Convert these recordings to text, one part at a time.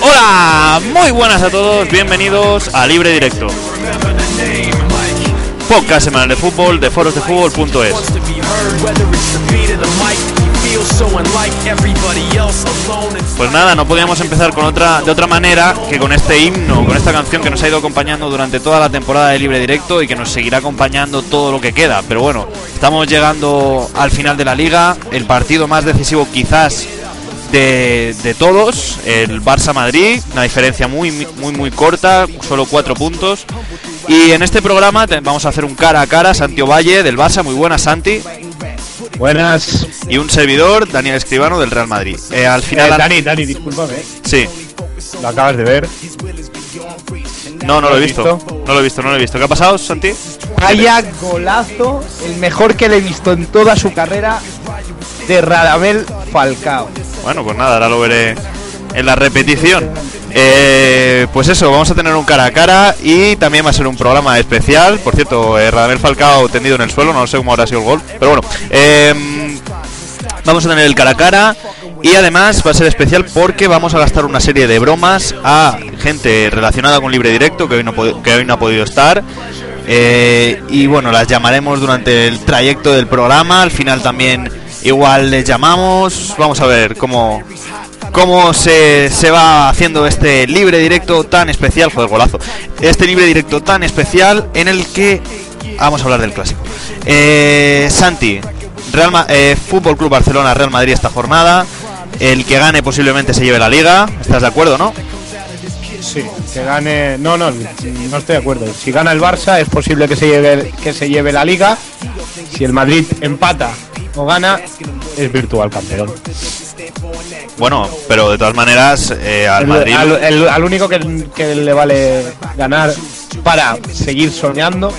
Hola, muy buenas a todos, bienvenidos a Libre Directo, podcast semanal de fútbol de forosdefútbol.es. Pues nada, no podíamos empezar con otra, de otra manera que con este himno, con esta canción que nos ha ido acompañando durante toda la temporada de Libre Directo y que nos seguirá acompañando todo lo que queda. Pero bueno, estamos llegando al final de la liga, el partido más decisivo quizás de, de todos, el Barça-Madrid, una diferencia muy, muy, muy corta, solo cuatro puntos. Y en este programa te- vamos a hacer un cara a cara, Santi Valle del Barça, muy buena Santi, Buenas. y un servidor, Daniel Escribano del Real Madrid. Eh, al final... Eh, Dani, Dani, discúlpame. Sí, Lo acabas de ver. no, no lo he ¿Lo has visto. visto? No lo he visto, no lo he visto. ¿Qué ha pasado, Santi? Vaya golazo, el mejor que le he visto en toda su carrera de Radamel Falcao. Bueno, pues nada, ahora lo veré en la repetición. Eh, pues eso, vamos a tener un cara a cara y también va a ser un programa especial. Por cierto, eh, Falcao tendido en el suelo, no sé cómo habrá sido el gol, pero bueno. eh, vamos a tener el cara a cara y además va a ser especial porque vamos a gastar una serie de bromas a gente relacionada con Libre Directo que hoy no, que hoy no ha podido estar. Eh, y bueno, las llamaremos durante el trayecto del programa. Al final también igual les llamamos. Vamos a ver cómo, cómo se, se va haciendo este libre directo tan especial. Joder, golazo. Este libre directo tan especial en el que vamos a hablar del clásico. Eh, Santi, Real Ma- eh, Fútbol Club Barcelona, Real Madrid esta jornada. El que gane posiblemente se lleve la liga. ¿Estás de acuerdo, no? Sí, que gane. No, no, no estoy de acuerdo. Si gana el Barça, es posible que se lleve, que se lleve la liga. Si el Madrid empata o gana, es virtual campeón. Bueno, pero de todas maneras, eh, al El- Madrid. al, el- al único que, que le vale ganar para seguir soñando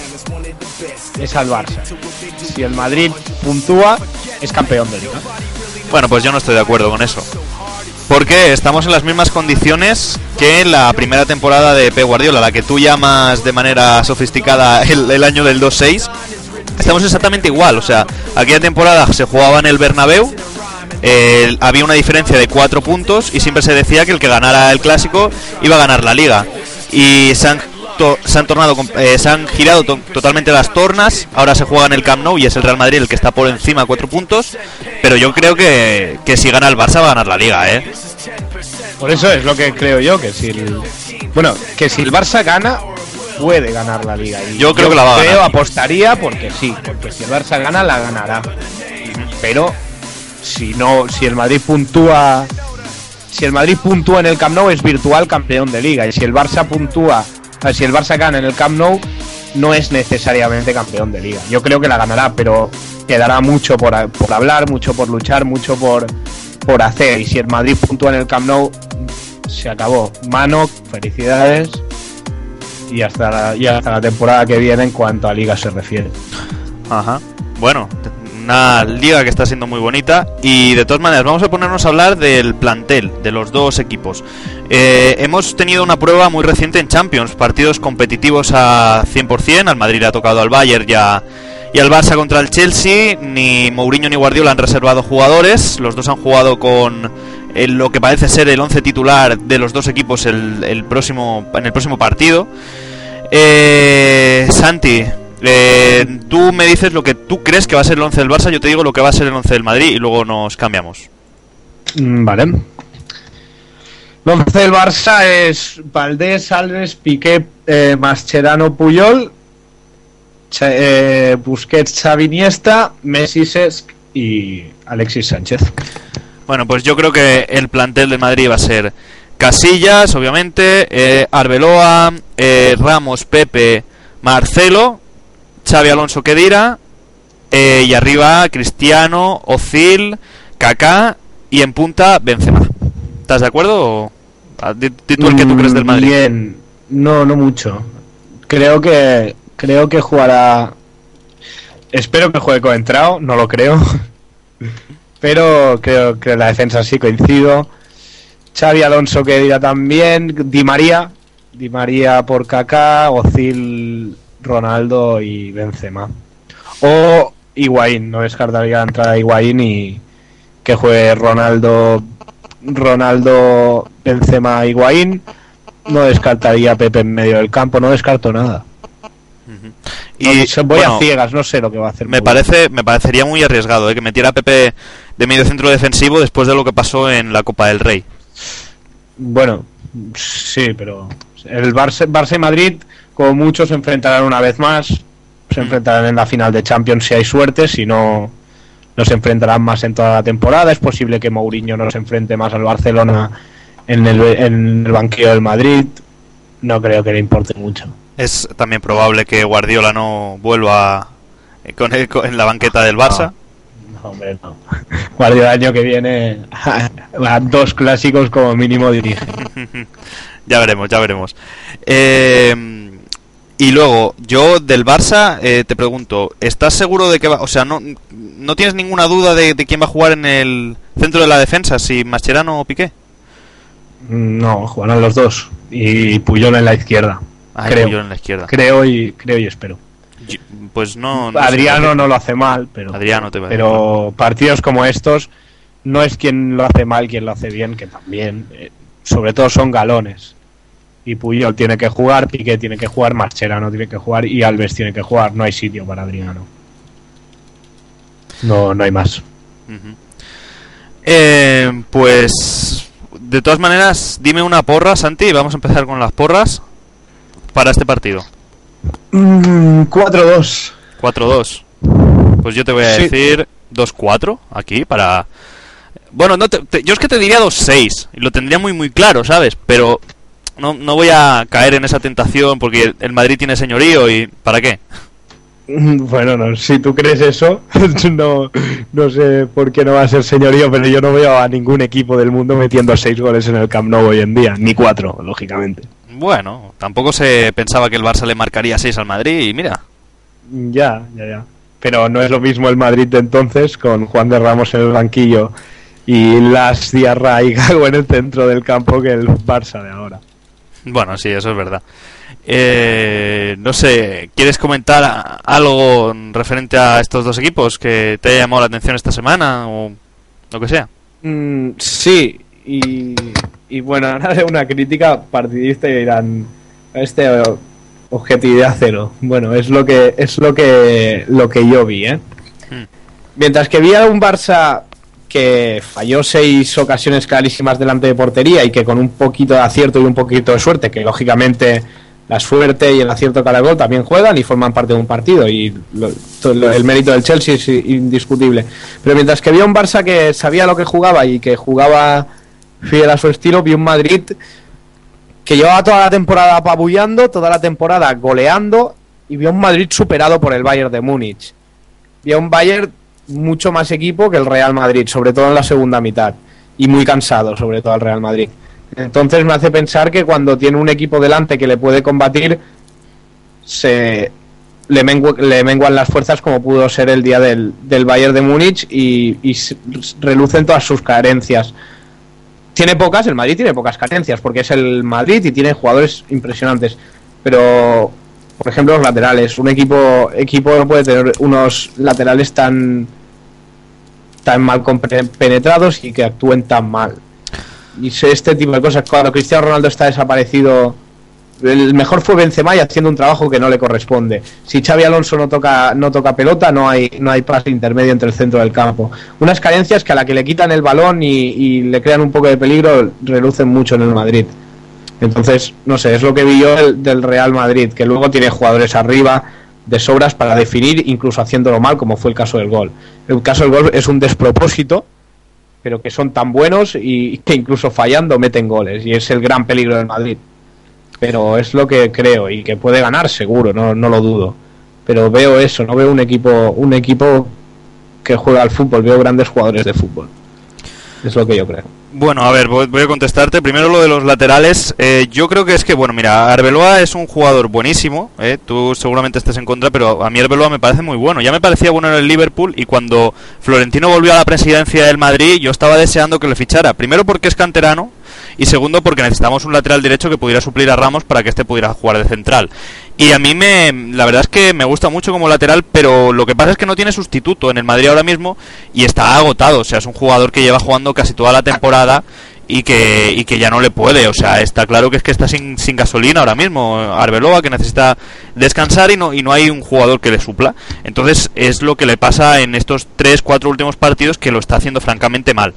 es al Barça. Si el Madrid puntúa, es campeón de liga. Bueno, pues yo no estoy de acuerdo con eso. Porque estamos en las mismas condiciones que en la primera temporada de Pep Guardiola, la que tú llamas de manera sofisticada el, el año del 2-6. Estamos exactamente igual, o sea, aquella temporada se jugaba en el Bernabéu, había una diferencia de cuatro puntos y siempre se decía que el que ganara el clásico iba a ganar la liga. Y se han, to- se han tornado, eh, se han girado to- totalmente las tornas. Ahora se juega en el Camp Nou y es el Real Madrid el que está por encima cuatro puntos. Pero yo creo que, que si gana el Barça va a ganar la liga, ¿eh? Por eso es lo que creo yo, que si el, bueno, que si el Barça gana, puede ganar la liga. Y Yo creo que la va a creo, ganar. apostaría porque sí, porque si el Barça gana, la ganará. Pero si no, si el Madrid puntúa, si el Madrid puntúa en el Camp Nou es virtual campeón de liga. Y si el Barça puntúa, eh, si el Barça gana en el Camp Nou, no es necesariamente campeón de liga. Yo creo que la ganará, pero quedará mucho por, por hablar, mucho por luchar, mucho por, por hacer. Y si el Madrid puntúa en el Camp Nou, se acabó. Mano, felicidades. Y hasta, la, hasta la temporada que viene en cuanto a liga se refiere. Ajá. Bueno, una liga que está siendo muy bonita y de todas maneras vamos a ponernos a hablar del plantel de los dos equipos. Eh, hemos tenido una prueba muy reciente en Champions, partidos competitivos a 100%, al Madrid ha tocado al Bayern y, a- y al Barça contra el Chelsea, ni Mourinho ni Guardiola han reservado jugadores, los dos han jugado con eh, lo que parece ser el 11 titular de los dos equipos el, el próximo, en el próximo partido. Eh, Santi, eh, tú me dices lo que tú crees que va a ser el 11 del Barça, yo te digo lo que va a ser el 11 del Madrid y luego nos cambiamos. Mm, Vale. El once del Barça es Valdés, Alves, Piqué, eh, Mascherano, Puyol, eh, Busquets, Xavi, Iniesta, Messi, Cesc y Alexis Sánchez. Bueno, pues yo creo que el plantel de Madrid va a ser Casillas, obviamente, eh, Arbeloa, eh, Ramos, Pepe, Marcelo, Xavi Alonso Kedira, eh, y arriba Cristiano, Ozil, Kaká y en punta Benzema. ¿Estás de acuerdo? tú el que tú crees del Madrid. Bien, no, no mucho. Creo que creo que jugará. Espero que juegue Coentrao, no lo creo. Pero creo que la defensa sí coincido. Xavi Alonso que dirá también, Di María, Di María por Kaká, Ozil, Ronaldo y Benzema. O Higuaín, no descartaría la entrada de Higuaín y que juegue Ronaldo, Ronaldo, Benzema, Higuaín. No descartaría Pepe en medio del campo, no descarto nada. Y No voy bueno, a ciegas, no sé lo que va a hacer. me parece me parecería muy arriesgado eh, que metiera a Pepe de medio centro defensivo después de lo que pasó en la Copa del Rey. Bueno, sí, pero el Barça, Barça y Madrid, como muchos, se enfrentarán una vez más. Se Mm. enfrentarán en la final de Champions si hay suerte, si no, no se enfrentarán más en toda la temporada. Es posible que Mourinho no se enfrente más al Barcelona en el, en el banquillo del Madrid. No creo que le importe mucho. Es también probable que Guardiola no vuelva eh, con él en la banqueta del Barça. No, hombre, no. Guardiola el año que viene a dos clásicos como mínimo dirige. ya veremos, ya veremos. Eh, y luego, yo del Barça eh, te pregunto, ¿estás seguro de que va, o sea, no, no tienes ninguna duda de, de quién va a jugar en el centro de la defensa, si Mascherano o Piqué? No, jugarán los dos. Y Puyol en la izquierda. Creo. yo en la izquierda. Creo y creo y espero. Yo- pues no. no Adriano no lo hace mal, pero. Adriano te va pero partidos como estos no es quien lo hace mal, quien lo hace bien, que también eh, sobre todo son galones. Y Puyol tiene que jugar, Piqué tiene que jugar, Marcherano tiene que jugar y Alves tiene que jugar. No hay sitio para Adriano. No, no hay más. Eh, pues de todas maneras, dime una porra, Santi. Vamos a empezar con las porras para este partido. Mm, 4-2. 4-2. Pues yo te voy a Sí. decir 2-4 aquí para... Bueno, no te- te- yo es que te diría 2-6 y lo tendría muy muy claro, ¿sabes? Pero no, no voy a caer en esa tentación porque el, el Madrid tiene señorío y ¿para qué? Mm, Bueno, no, si tú crees eso, no, no sé por qué no va a ser señorío, pero yo no veo a ningún equipo del mundo metiendo seis goles en el Camp Nou hoy en día, ni cuatro, lógicamente. Bueno, tampoco se pensaba que el Barça le marcaría 6 al Madrid y mira. Ya, ya, ya. Pero no es lo mismo el Madrid de entonces, con Juan de Ramos en el banquillo y Las Diarra y Gago en el centro del campo, que el Barça de ahora. Bueno, sí, eso es verdad. Eh, no sé, ¿quieres comentar algo referente a estos dos equipos que te haya llamado la atención esta semana o lo que sea? Mm, sí, y, y bueno, ahora haré una crítica partidista y dirán, este objetividad cero. Bueno, es lo que es lo que lo que yo vi, ¿eh? Hmm. Mientras que vi a un Barça que falló seis ocasiones clarísimas delante de portería y que con un poquito de acierto y un poquito de suerte, que lógicamente la suerte y el acierto cada gol también juegan y forman parte de un partido y lo- todo lo- el mérito del Chelsea es indiscutible. Pero mientras que vi a un Barça que sabía lo que jugaba y que jugaba fiel a su estilo, vi un Madrid que llevaba toda la temporada apabullando, toda la temporada goleando y vi un Madrid superado por el Bayern de Múnich. Vi un Bayern mucho más equipo que el Real Madrid, sobre todo en la segunda mitad, y muy cansado, sobre todo el Real Madrid. Entonces me hace pensar que cuando tiene un equipo delante que le puede combatir, se le, le menguan las fuerzas como pudo ser el día del, del Bayern de Múnich y, y relucen todas sus carencias. Tiene pocas, el Madrid tiene pocas carencias, porque es el Madrid y tiene jugadores impresionantes. Pero, por ejemplo, los laterales. Un equipo, equipo no puede tener unos laterales tan, tan mal penetrados y que actúen tan mal. Y este tipo de cosas. Cuando Cristiano Ronaldo está desaparecido, el mejor fue Benzema y haciendo un trabajo que no le corresponde. Si Xavi Alonso no toca, no toca pelota, no hay, no hay pase intermedio entre el centro del campo. Unas carencias que a la que le quitan el balón y, le crean un poco de peligro relucen mucho en el Madrid. Entonces, no sé, es lo que vi yo del, Real Madrid, que luego tiene jugadores arriba de sobras para definir, incluso haciéndolo mal, como fue el caso del gol. El caso del gol es un despropósito, pero que son tan buenos y que incluso fallando meten goles, y es el gran peligro del Madrid pero es lo que creo y que puede ganar seguro, no, no lo dudo. Pero veo eso, no veo un equipo, un equipo que juega al fútbol, veo grandes jugadores de fútbol. Es lo que yo creo. Bueno, a ver, voy, a contestarte. Primero lo de los laterales. Eh, yo creo que es que, bueno, mira, Arbeloa es un jugador buenísimo. Eh, tú seguramente estés en contra, pero a mí Arbeloa me parece muy bueno. Ya me parecía bueno en el Liverpool y cuando Florentino volvió a la presidencia del Madrid, yo estaba deseando que le fichara. Primero porque es canterano y segundo porque necesitamos un lateral derecho que pudiera suplir a Ramos para que este pudiera jugar de central. Y a mí me, la verdad es que me gusta mucho como lateral, pero lo que pasa es que no tiene sustituto en el Madrid ahora mismo y está agotado. O sea, es un jugador que lleva jugando casi toda la temporada y que, y que ya no le puede. O sea, está claro que es que está sin, sin gasolina ahora mismo. Arbeloa que necesita descansar y no, y no hay un jugador que le supla. Entonces es lo que le pasa en estos 3-4 últimos partidos que lo está haciendo francamente mal.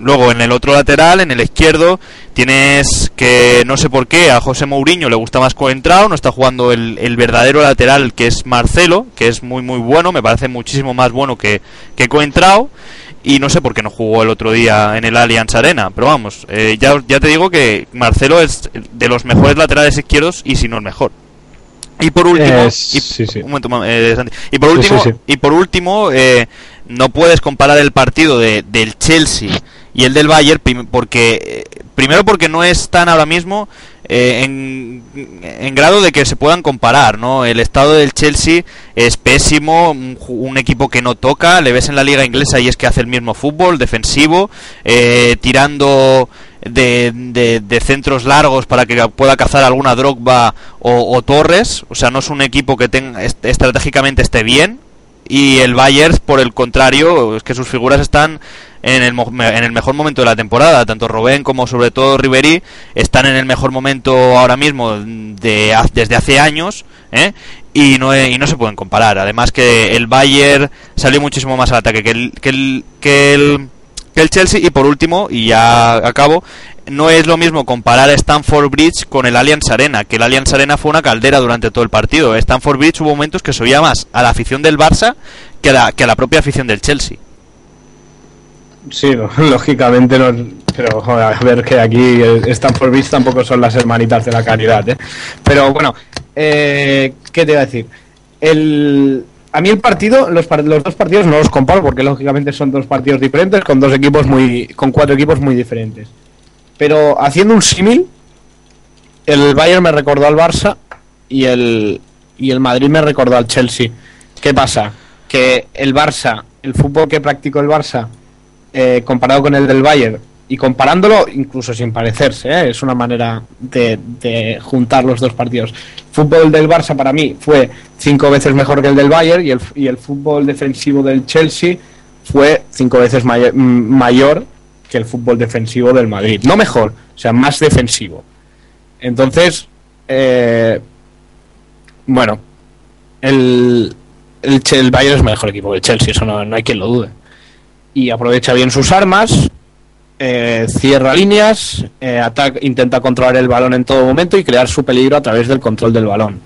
Luego en el otro lateral, en el izquierdo, tienes que no sé por qué a José Mourinho le gusta más Coentrao, no está jugando el, el verdadero lateral que es Marcelo, que es muy muy bueno, me parece muchísimo más bueno que, que Coentrao y no sé por qué no jugó el otro día en el Allianz Arena, pero vamos, eh, ya, ya te digo que Marcelo es de los mejores laterales izquierdos y si no el mejor. Y por último, y, por último, y por último, no puedes comparar el partido de, del Chelsea y el del Bayern porque eh, primero porque no están ahora mismo eh, en, grado de que se puedan comparar, ¿no? El estado del Chelsea es pésimo, un, equipo que no toca, le ves en la liga inglesa y es que hace el mismo fútbol, defensivo, eh, tirando de, de, centros largos para que pueda cazar alguna Drogba o, o Torres, o sea, no es un equipo que tenga, estratégicamente esté bien, y el Bayern, por el contrario, es que sus figuras están en el, en el mejor momento de la temporada. Tanto Robén como sobre todo Ribery están en el mejor momento ahora mismo de, desde hace años. ¿eh? Y no, y no se pueden comparar. Además que el Bayern salió muchísimo más al ataque que el, que el, que el, que el Chelsea. Y por último, y ya acabo, no es lo mismo comparar Stanford Bridge con el Allianz Arena, que el Allianz Arena fue una caldera durante todo el partido. Stanford Bridge hubo momentos que se oía más a la afición del Barça que a que a la propia afición del Chelsea. Sí, lógicamente no. Pero a ver que aquí Stanford Beach tampoco son las hermanitas de la caridad, ¿eh? Pero bueno, eh, ¿qué te iba a decir? El, a mí el partido, los, los dos partidos no los comparo porque lógicamente son dos partidos diferentes con dos equipos muy, con cuatro equipos muy diferentes. Pero haciendo un símil, el Bayern me recordó al Barça y el y el Madrid me recordó al Chelsea. ¿Qué pasa? Que el Barça, el fútbol que practicó el Barça eh, comparado con el del Bayern y comparándolo incluso sin parecerse, ¿eh? es una manera de, juntar los dos partidos. El fútbol del Barça para mí fue cinco veces mejor que el del Bayern y el, y el fútbol defensivo del Chelsea fue cinco veces mayor que el fútbol defensivo del Madrid. No mejor, o sea, más defensivo. Entonces, eh, bueno, el, el, Bayern es mejor equipo que el Chelsea, eso no hay quien lo dude y aprovecha bien sus armas, eh, cierra líneas, eh, intenta controlar el balón en todo momento y crear su peligro a través del control del balón.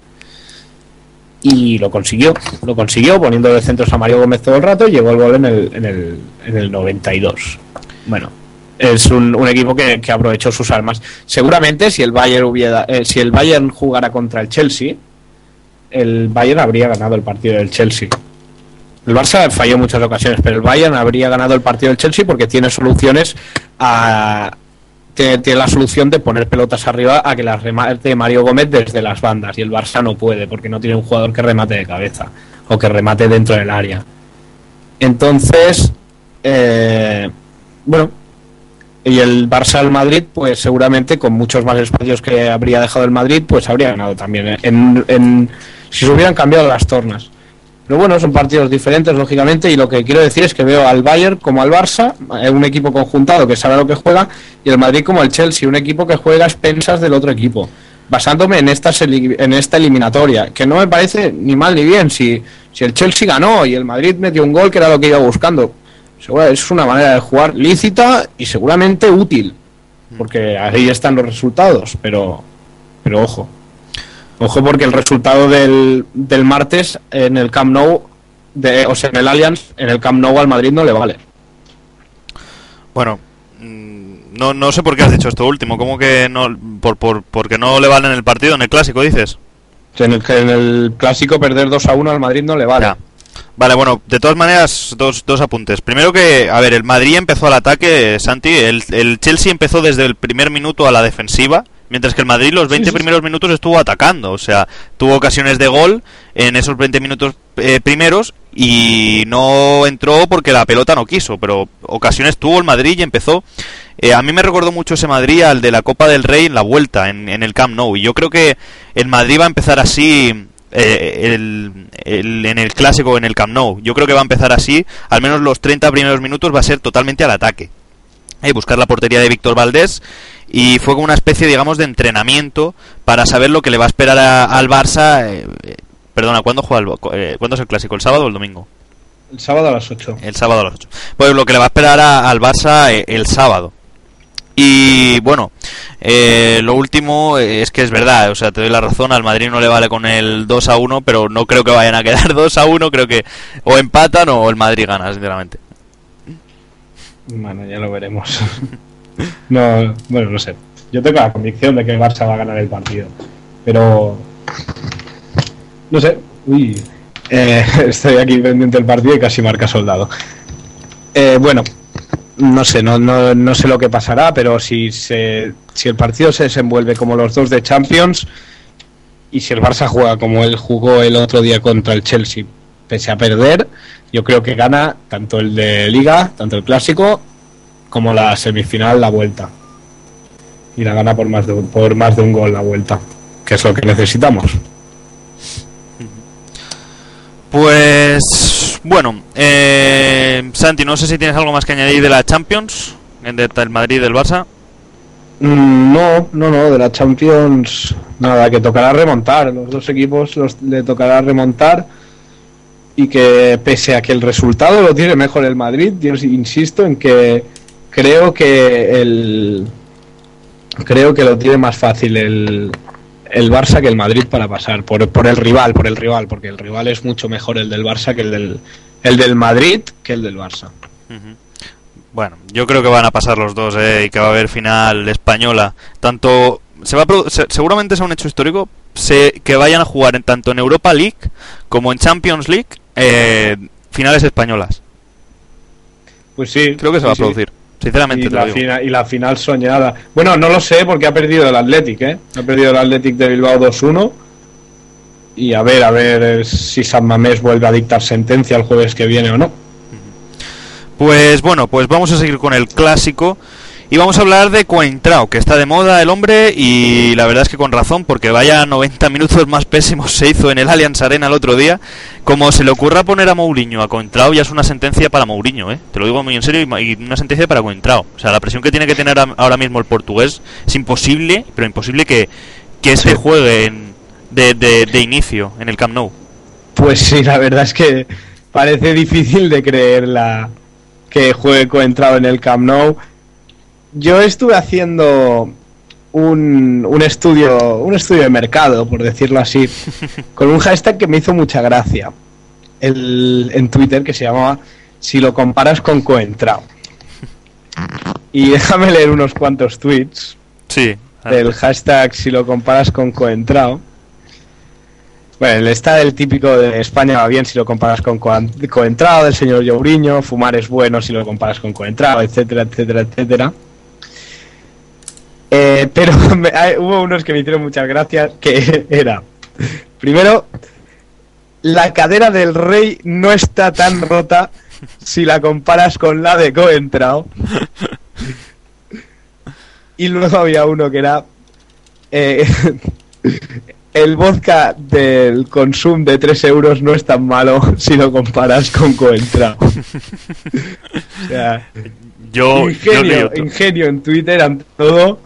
Y lo consiguió, lo consiguió poniendo de centros a Mario Gómez todo el rato y llegó el gol en el, en el, en el 92. Bueno, es un, un equipo que, que, aprovechó sus armas. Seguramente si el Bayern hubiera, eh, si el Bayern jugara contra el Chelsea, el Bayern habría ganado el partido del Chelsea. El Barça falló muchas ocasiones, pero el Bayern habría ganado el partido del Chelsea porque tiene soluciones a. Tiene, la solución de poner pelotas arriba a que las remate Mario Gómez desde las bandas y el Barça no puede porque no tiene un jugador que remate de cabeza o que remate dentro del área. Entonces, eh, bueno, y el Barça al Madrid, pues seguramente con muchos más espacios que habría dejado el Madrid, pues habría ganado también en, si se hubieran cambiado las tornas. Pero bueno, son partidos diferentes, lógicamente, y lo que quiero decir es que veo al Bayern como al Barça, eh, un equipo conjuntado que sabe lo que juega, y el Madrid como el Chelsea, un equipo que juega a expensas del otro equipo. basándome en esta, en esta eliminatoria, que no me parece ni mal ni bien. Si, si el Chelsea ganó y el Madrid metió un gol, que era lo que iba buscando, es una manera de jugar lícita y seguramente útil, porque ahí están los resultados, pero, pero ojo. Ojo porque el resultado del, del martes en el Camp Nou, de, o sea, en el Allianz, en el Camp Nou al Madrid no le vale. Bueno, mm, no, no sé por qué has dicho esto último. ¿Cómo que no? Por, por, porque no le vale en el partido, en el clásico, dices? En el, en el clásico perder 2 a 1 al Madrid no le vale. Vale, bueno, de todas maneras, dos, dos apuntes. Primero que, a ver, el Madrid empezó al ataque, Santi, el, el Chelsea empezó desde el primer minuto a la defensiva, mientras que el Madrid los 20 primeros minutos estuvo atacando, o sea, tuvo ocasiones de gol en esos 20 minutos eh, primeros y no entró porque la pelota no quiso, pero ocasiones tuvo el Madrid y empezó. Eh, a mí me recordó mucho ese Madrid al de la Copa del Rey en la vuelta, en, en el Camp Nou, y yo creo que el Madrid va a empezar así eh, el, en el clásico en el Camp Nou. Yo creo que va a empezar así, al menos los 30 primeros minutos va a ser totalmente al ataque. Eh, buscar la portería de Víctor Valdés y fue como una especie, digamos, de entrenamiento para saber lo que le va a esperar al Barça. Eh, perdona, ¿cuándo, juega el, ¿cuándo es el clásico? ¿El sábado o el domingo? El sábado a las 8. El sábado a las 8. Pues lo que le va a esperar al Barça el sábado. Y bueno, eh, lo último es que es verdad, o sea, te doy la razón, al Madrid no le vale con el 2 a 1, pero no creo que vayan a quedar 2 a 1, creo que o empatan o el Madrid gana, sinceramente. Bueno, ya lo veremos. no, bueno, no sé. Yo tengo la convicción de que el Barça va a ganar el partido, pero no sé. Uy, eh, estoy aquí pendiente del partido y casi marca soldado. Eh, bueno, no sé, no, no, no, sé lo que pasará, pero si, se, si el partido se desenvuelve como los dos de Champions y si el Barça juega como él jugó el otro día contra el Chelsea, pese a perder, yo creo que gana tanto el de Liga, tanto el clásico, como la semifinal, la vuelta. Y la gana por más de, por más de un gol la vuelta, que es lo que necesitamos. Pues bueno, eh, Santi, no sé si tienes algo más que añadir de la Champions, del Madrid y del Barça. Mm, no, no, no, de la Champions nada, que tocará remontar. Los dos equipos los, le tocará remontar y que pese a que el resultado lo tiene mejor el Madrid, yo insisto en que creo que el creo que lo tiene más fácil el, el Barça que el Madrid para pasar, por, por el rival, por el rival, porque el rival es mucho mejor el del Barça que el del, el del Madrid que el del Barça. Bueno, yo creo que van a pasar los dos eh, y que va a haber final española. Tanto se va a seguramente sea un hecho histórico se, que vayan a jugar en tanto en Europa League como en Champions League eh, finales españolas. Pues sí, creo que se va a producir. Sinceramente, y, la y la final soñada. Bueno, no lo sé porque ha perdido el Athletic, ¿eh? Ha perdido el Athletic de Bilbao 2-1. Y a ver, a ver eh, si San Mamés vuelve a dictar sentencia el jueves que viene o no. Pues bueno, pues vamos a seguir con el clásico. Y vamos a hablar de Coentrao, que está de moda el hombre y la verdad es que con razón, porque vaya 90 minutos más pésimos se hizo en el Allianz Arena el otro día. Como se le ocurra poner a Mourinho a Coentrao, ya es una sentencia para Mourinho, ¿eh? Te lo digo muy en serio y una sentencia para Coentrao. O sea, la presión que tiene que tener ahora mismo el portugués es imposible, pero imposible que, que este juegue de, de inicio en el Camp Nou. Pues sí, la verdad es que parece difícil de creer la que juegue Coentrao en el Camp Nou yo estuve haciendo un, un, estudio un estudio de mercado, por decirlo así, con un hashtag que me hizo mucha gracia el, en Twitter que se llamaba Si lo comparas con Coentrao. Y déjame leer unos cuantos tweets sí, del hashtag Si lo comparas con Coentrao. Bueno, está el típico de España va bien si lo comparas con Coentrao, del señor Youriño, fumar es bueno si lo comparas con Coentrao, etcétera, etcétera, etcétera. Eh, pero hubo unos que me hicieron muchas gracias, que era, primero, la cadera del rey no está tan rota si la comparas con la de Coentrao. Y luego había uno que era eh, el vodka del consumo de 3 euros no es tan malo si lo comparas con Coentrao. o sea, yo, ingenio, ingenio en Twitter ante todo.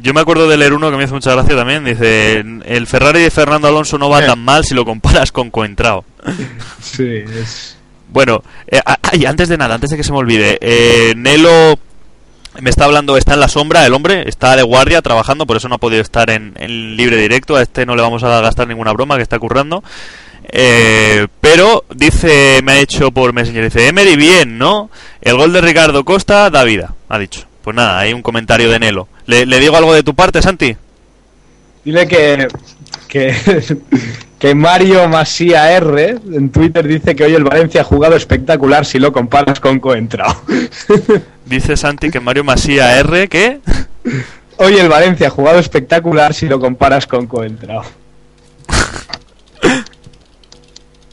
Yo me acuerdo de leer uno que me hizo mucha gracia también. Dice: El Ferrari de Fernando Alonso no va Eh. tan mal si lo comparas con Coentrao. Sí, es... Bueno, eh, ay, antes de nada, antes de que se me olvide, eh, Nelo me está hablando, está en la sombra, el hombre, está de guardia trabajando, por eso no ha podido estar en, en libre directo. A este no le vamos a gastar ninguna broma que está currando. Eh, pero dice, me ha hecho por Messenger, dice, Emery bien, ¿no? El gol de Ricardo Costa da vida, ha dicho. Pues nada, hay un comentario de Nelo. ¿Le, le digo algo de tu parte, Santi? Dile que, que, que Mario Masía R en Twitter dice que hoy el Valencia ha jugado espectacular si lo comparas con Coentrao. Dice Santi que Mario Masía R, ¿qué? Hoy el Valencia ha jugado espectacular si lo comparas con Coentrao.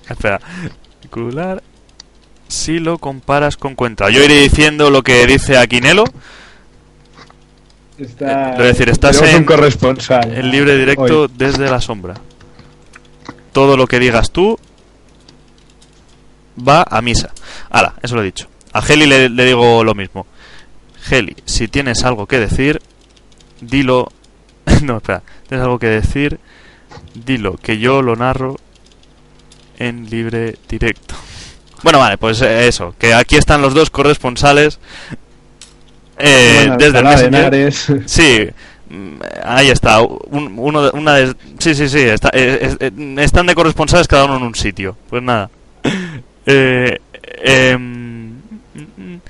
Espera. Espectacular. Si lo comparas con Cuentra. Yo iré diciendo lo que dice aquí Nelo. Está, Es decir, estás en- un corresponsal. En libre directo Hoy. desde la sombra. Todo lo que digas tú va a misa. Ahora, eso lo he dicho. A Heli le, le digo lo mismo. Heli, si tienes algo que decir, dilo. no, espera. Tienes algo que decir, dilo, que yo lo narro en libre directo. Bueno, vale, pues eh, eso. Que aquí están los dos corresponsales. eh, Bueno, desde el de Messenger. Henares. Sí, mm, ahí está. Un- uno de, una de, sí, sí, sí. está- eh, es- eh, están de corresponsales cada uno en un sitio. Pues nada. Eh, em,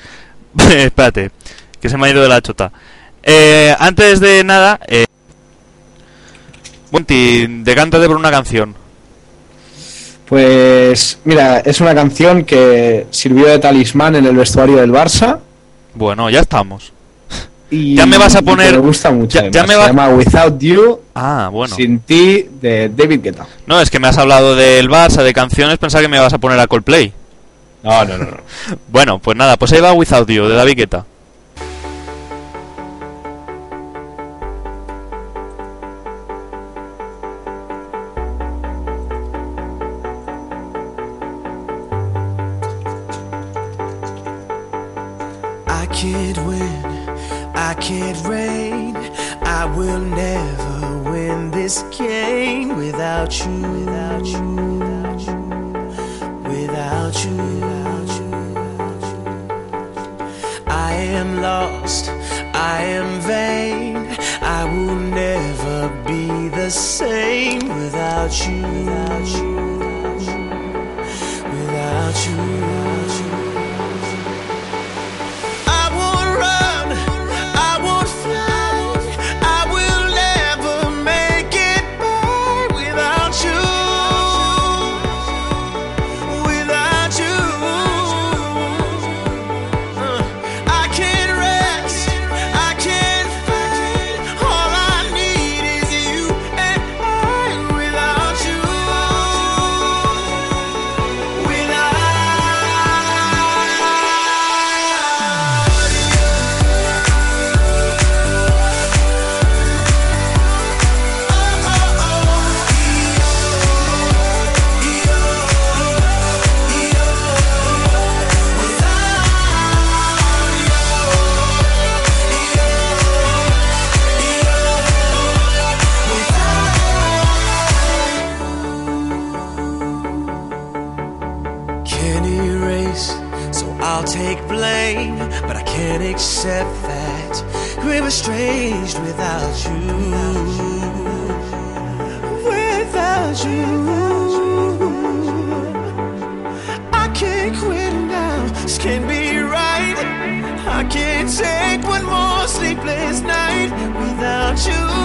espérate, que se me ha ido de la chota. Eh, antes de nada, eh, Monty, decántate por una canción. Pues mira, es una canción que sirvió de talismán en el vestuario del Barça. Bueno, ya estamos. Y Ya me vas a poner- Me gusta mucho. ya- me Se va- llama Without You, Ah, bueno. Sin ti, de David Guetta. No, es que me has hablado del Barça, de canciones, pensaba que me vas a poner a Coldplay. No, no, no. no. Bueno, pues nada, pues ahí va Without You, de David Guetta. You.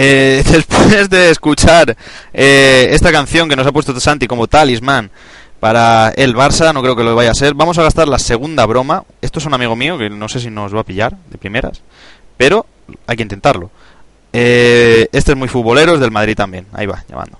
Eh, después de escuchar eh, esta canción que nos ha puesto Santi como talismán para el Barça, no creo que lo vaya a ser, vamos a gastar la segunda broma. Esto es un amigo mío que no sé si nos va a pillar de primeras, pero hay que intentarlo. Eh, este es muy futbolero, es del Madrid también. Ahí va, llamando.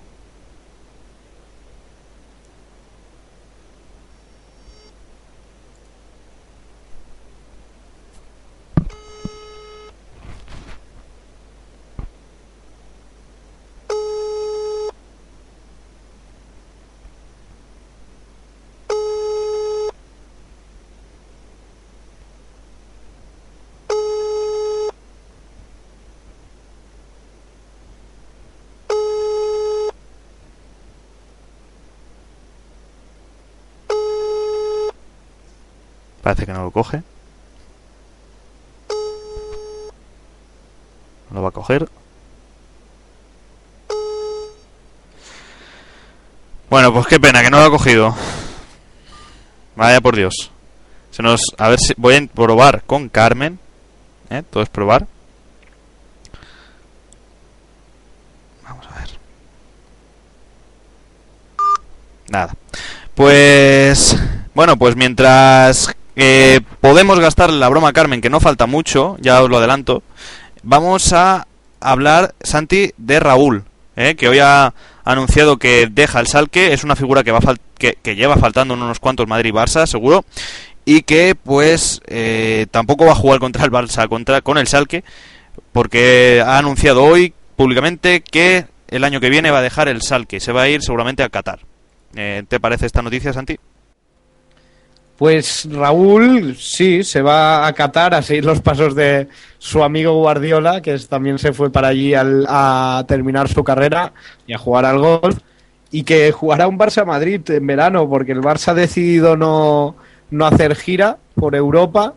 Parece que no lo coge. No lo va a coger. Bueno, pues qué pena que no lo ha cogido. Vaya por Dios. Se nos, a ver si voy a probar con Carmen. ¿eh? Todo es probar. Vamos a ver. Nada. Pues bueno, pues mientras eh, podemos gastar la broma Carmen, que no falta mucho, ya os lo adelanto. Vamos a hablar, Santi, de Raúl, eh, que hoy ha anunciado que deja el Salque. Es una figura que, va fal- que, lleva faltando en unos cuantos Madrid-Barça, seguro. Y que, pues, eh, tampoco va a jugar contra el Barça, contra, con el Salque, porque ha anunciado hoy públicamente que el año que viene va a dejar el Salque. Se va a ir seguramente a Qatar. Eh, ¿Te parece esta noticia, Santi? Pues Raúl, sí, se va a Qatar a seguir los pasos de su amigo Guardiola, que también se fue para allí al- a terminar su carrera y a jugar al golf, y que jugará un Barça-Madrid en verano, porque el Barça ha decidido no, no hacer gira por Europa,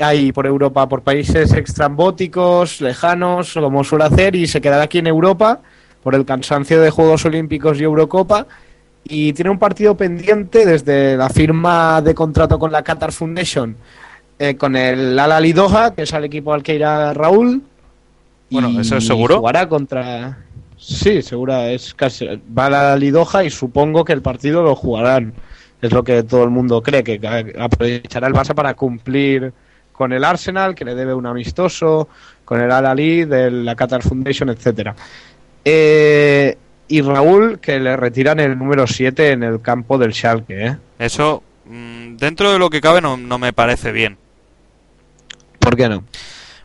ahí por Europa, por países extrambóticos, lejanos, como suele hacer, y se quedará aquí en Europa por el cansancio de Juegos Olímpicos y Eurocopa y tiene un partido pendiente desde la firma de contrato con la Qatar Foundation eh, con el Al Ali Doha, que es el equipo al que irá Raúl. Bueno, y ¿eso es seguro? Jugará contra. Sí, segura, es casi. Va al Al Ali Doha y supongo que el partido lo jugarán. Es lo que todo el mundo cree, que aprovechará el Barça para cumplir con el Arsenal, que le debe un amistoso, con el Al Ali de la Qatar Foundation, etcétera. Eh, y Raúl, que le retiran el número 7 en el campo del Schalke, ¿eh? Eso, mm, dentro de lo que cabe, no, no me parece bien. ¿Por qué no?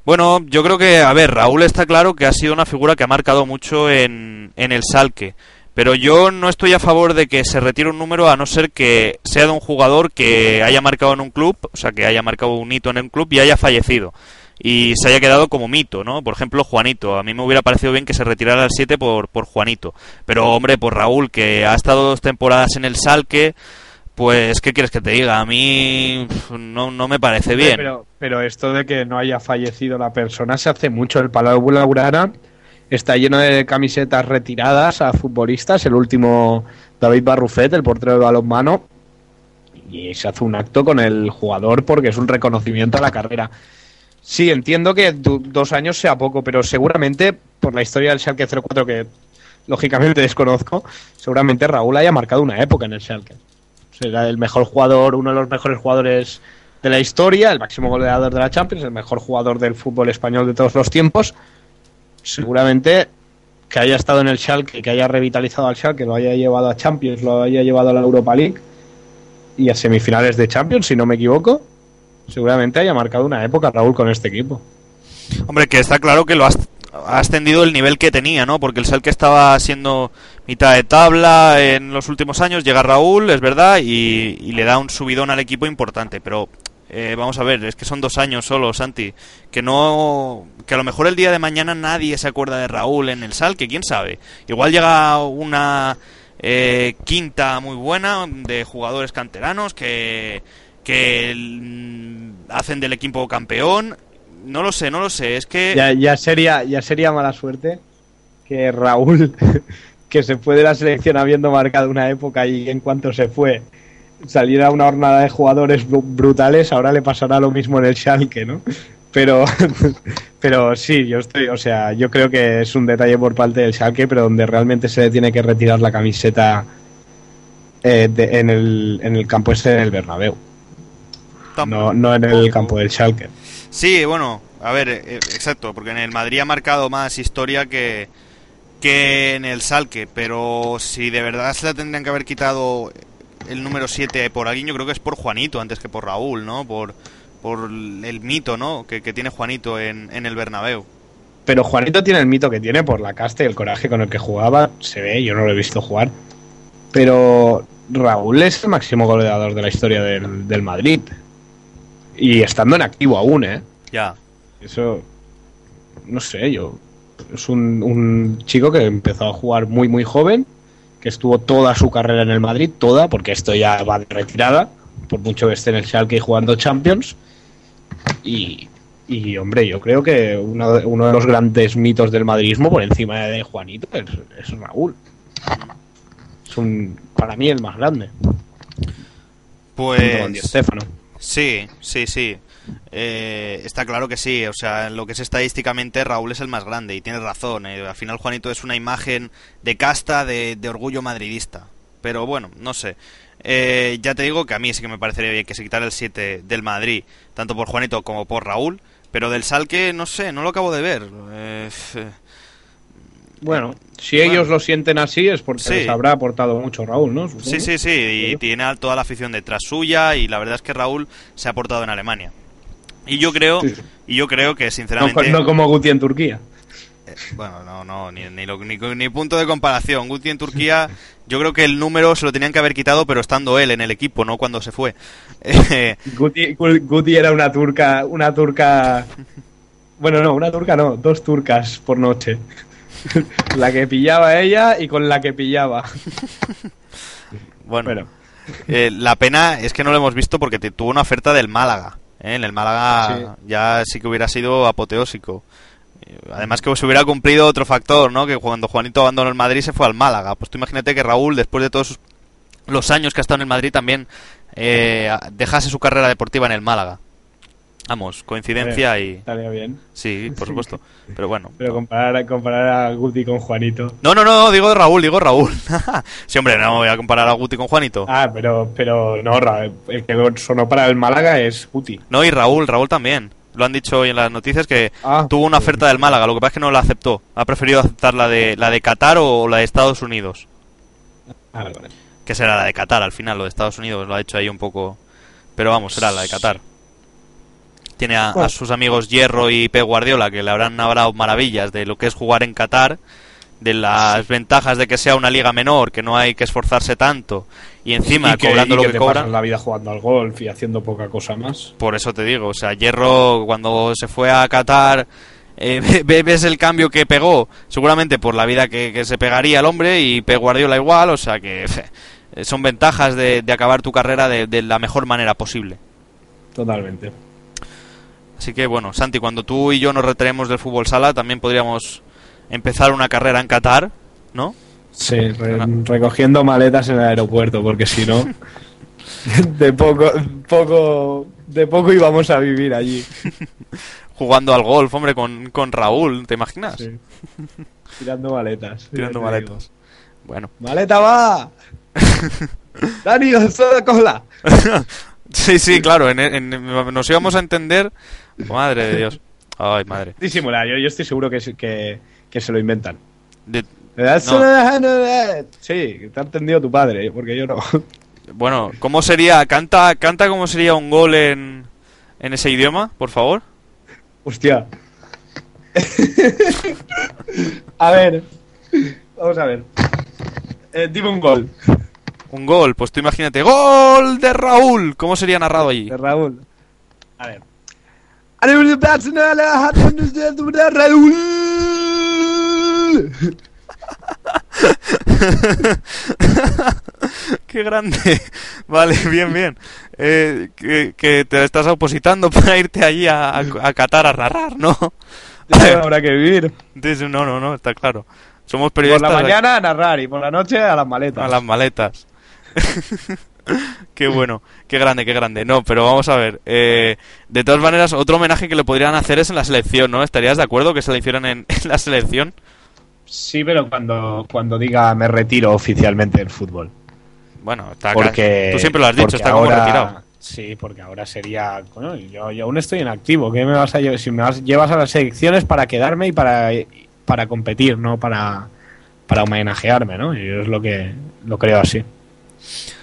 Bueno, yo creo que, a ver, Raúl está claro que ha sido una figura que ha marcado mucho en, en el Salque. Pero yo no estoy a favor de que se retire un número a no ser que sea de un jugador que haya marcado en un club, o sea, que haya marcado un hito en un club y haya fallecido. Y se haya quedado como mito, ¿no? Por ejemplo, Juanito. A mí me hubiera parecido bien que se retirara al 7 por, por Juanito. Pero, hombre, por Raúl, que ha estado dos temporadas en el Salque, pues, ¿qué quieres que te diga? A mí no, no me parece bien. Pero, pero esto de que no haya fallecido la persona se hace mucho. El Palau Blaugrana está lleno de camisetas retiradas a futbolistas. El último, David Barrufet, el portero de balonmano. Y se hace un acto con el jugador porque es un reconocimiento a la carrera. Sí, entiendo que dos años sea poco, pero seguramente por la historia del Schalke 04 que lógicamente desconozco, seguramente Raúl haya marcado una época en el Schalke. Será el mejor jugador, uno de los mejores jugadores de la historia, el máximo goleador de la Champions, el mejor jugador del fútbol español de todos los tiempos. Seguramente que haya estado en el Schalke, que haya revitalizado al Schalke, lo haya llevado a Champions, lo haya llevado a la Europa League y a semifinales de Champions, si no me equivoco. Seguramente haya marcado una época Raúl con este equipo. Hombre, que está claro que lo ha ascendido el nivel que tenía, ¿no? Porque el Schalke estaba siendo mitad de tabla en los últimos años, llega Raúl, es verdad, y, y le da un subidón al equipo importante, pero eh, vamos a ver, es que son dos años solo, Santi, que no... que a lo mejor el día de mañana nadie se acuerda de Raúl en el Schalke, quién sabe. Igual llega una eh, quinta muy buena de jugadores canteranos que que mm, hacen del equipo campeón. No lo sé, no lo sé. Es que. Ya, sería, ya sería mala suerte que Raúl, que se fue de la selección habiendo marcado una época y en cuanto se fue saliera una hornada de jugadores bru- brutales, ahora le pasará lo mismo en el Schalke, ¿no? Pero, pero sí, yo estoy, o sea, yo creo que es un detalle por parte del Schalke, pero donde realmente se le tiene que retirar la camiseta eh, de- en, el, en el campo este en el Bernabéu, no, no en el campo del Schalke. Sí, bueno, a ver, eh, exacto, porque en el Madrid ha marcado más historia que, que en el Salque, pero si de verdad se la tendrían que haber quitado el número 7 por alguien, yo creo que es por Juanito antes que por Raúl, ¿no? Por, por el mito, ¿no? Que, que tiene Juanito en, en el Bernabéu. Pero Juanito tiene el mito que tiene por la caste y el coraje con el que jugaba. Se ve, yo no lo he visto jugar. Pero Raúl es el máximo goleador de la historia del, del Madrid. Y estando en activo aún, ¿eh? Ya. Eso. No sé, yo. Es un, un chico que empezó a jugar muy, muy joven. Que estuvo toda su carrera en el Madrid, toda, porque esto ya va de retirada. Por mucho que esté en el Schalke jugando Champions. Y, y, hombre, yo creo que uno, de- uno de los grandes mitos del madridismo por encima de Juanito es, es Raúl. Es un, para mí el más grande. junto con Di Pues... Sí, sí, sí. Eh, está claro que sí. O sea, en lo que es estadísticamente, Raúl es el más grande y tiene razón. eh. Al final, Juanito es una imagen de casta, de, de orgullo madridista. Pero bueno, no sé. Eh, ya te digo que a mí sí que me parecería bien que se quitara el 7 del Madrid, tanto por Juanito como por Raúl. Pero del Salque, no sé, no lo acabo de ver. Eh, f- Bueno, si Bueno. ellos lo sienten así es porque Sí. les habrá aportado mucho Raúl, ¿no? Supongo. Sí, sí, sí, y tiene a toda la afición detrás suya y la verdad es que Raúl se ha portado en Alemania. Y yo creo, Sí, y yo creo que sinceramente, no como Guti en Turquía. eh, bueno, no, no, ni, ni, lo- ni- ni punto de comparación. Guti en Turquía, yo creo que el número se lo tenían que haber quitado, pero estando él en el equipo, no cuando se fue. Guti, Gu- Guti era una turca, una turca. Bueno, no, una turca no, dos turcas por noche. la que pillaba ella y con la que pillaba. bueno, Bueno, eh, la pena es que no lo hemos visto porque te- tuvo una oferta del Málaga. ¿eh? En el Málaga ya sí que hubiera sido apoteósico. Eh, Además que se hubiera cumplido otro factor, ¿no? Que cuando Juanito abandonó el Madrid se fue al Málaga. Pues tú imagínate que Raúl, después de todos sus- los años que ha estado en el Madrid, también eh, dejase su carrera deportiva en el Málaga. Vamos, coincidencia y... estaría bien. Sí, por supuesto. Pero bueno. Pero comparar, comparar a Guti con Juanito. No, no, no, digo Raúl, digo Raúl. sí, hombre, no voy a comparar a Guti con Juanito. Ah, pero, pero no, el que sonó para el Málaga es Guti. No, y Raúl, Raúl también. Lo han dicho hoy en las noticias que Ah, tuvo una oferta del Málaga, lo que pasa es que no la aceptó. Ha preferido aceptar la de, la de Qatar o la de Estados Unidos. Ah, vale. Que será la de Qatar al final, lo de Estados Unidos lo ha hecho ahí un poco. Pero vamos, será la de Qatar. Tiene a, sus amigos Hierro y Pep Guardiola que le habrán hablado maravillas de lo que es jugar en Qatar, de las ventajas de que sea una liga menor, que no hay que esforzarse tanto y encima Y que- cobrando y lo que te cobran. la vida jugando al golf y haciendo poca cosa más. Por eso te digo, o sea, Hierro cuando se fue a Qatar, eh, ve- ves el cambio que pegó, seguramente por la vida que, que se pegaría el hombre y Pep Guardiola igual, o sea que son ventajas de, de acabar tu carrera de, de la mejor manera posible. Totalmente. Así que bueno, Santi, cuando tú y yo nos retiremos del fútbol sala, también podríamos empezar una carrera en Qatar, ¿no? Sí, re- recogiendo maletas en el aeropuerto, porque si no, de poco, poco, de poco íbamos a vivir allí. Jugando al golf, hombre, con, con Raúl, ¿te imaginas? Sí. Tirando maletas. Tirando digo. maletas. Bueno. ¡Maleta va! ¡Dani, cola! Sí, sí, claro, en- en- nos íbamos a entender. Madre de Dios. Ay, madre. Disimular, yo, yo estoy seguro que, que, que se lo inventan. De- Sí, que te ha entendido tu padre, porque yo no. bueno, ¿cómo sería? Canta, canta cómo sería un gol en, en ese idioma, por favor. Hostia. a ver. Vamos a ver. Eh, dime un gol. Un gol, pues tú imagínate, ¡Gol de Raúl! ¿Cómo sería narrado allí? De Raúl. A ver. Raúl. Qué grande. Vale, bien, bien. Eh, que, que te estás opositando para irte allí a, a, a Qatar a narrar, ¿no? Habrá que vivir. No, no, no, está claro. Somos Por periodistas la mañana a narrar y por la noche a las maletas. a las maletas. qué bueno, qué grande, qué grande. No, pero vamos a ver. eh, de todas maneras, otro homenaje que le podrían hacer es en la selección, ¿no? ¿Estarías de acuerdo que se le hicieran en, en la selección? Sí, pero cuando, cuando diga me retiro oficialmente del fútbol. Bueno, está Porque, Tú siempre lo has dicho, está como retirado. Sí, porque ahora sería. yo, yo aún estoy en activo. ¿Qué me vas a lle- Si me vas- llevas a las selecciones para quedarme y para, para competir, no para, para homenajearme, ¿no? Yo es lo que lo creo así.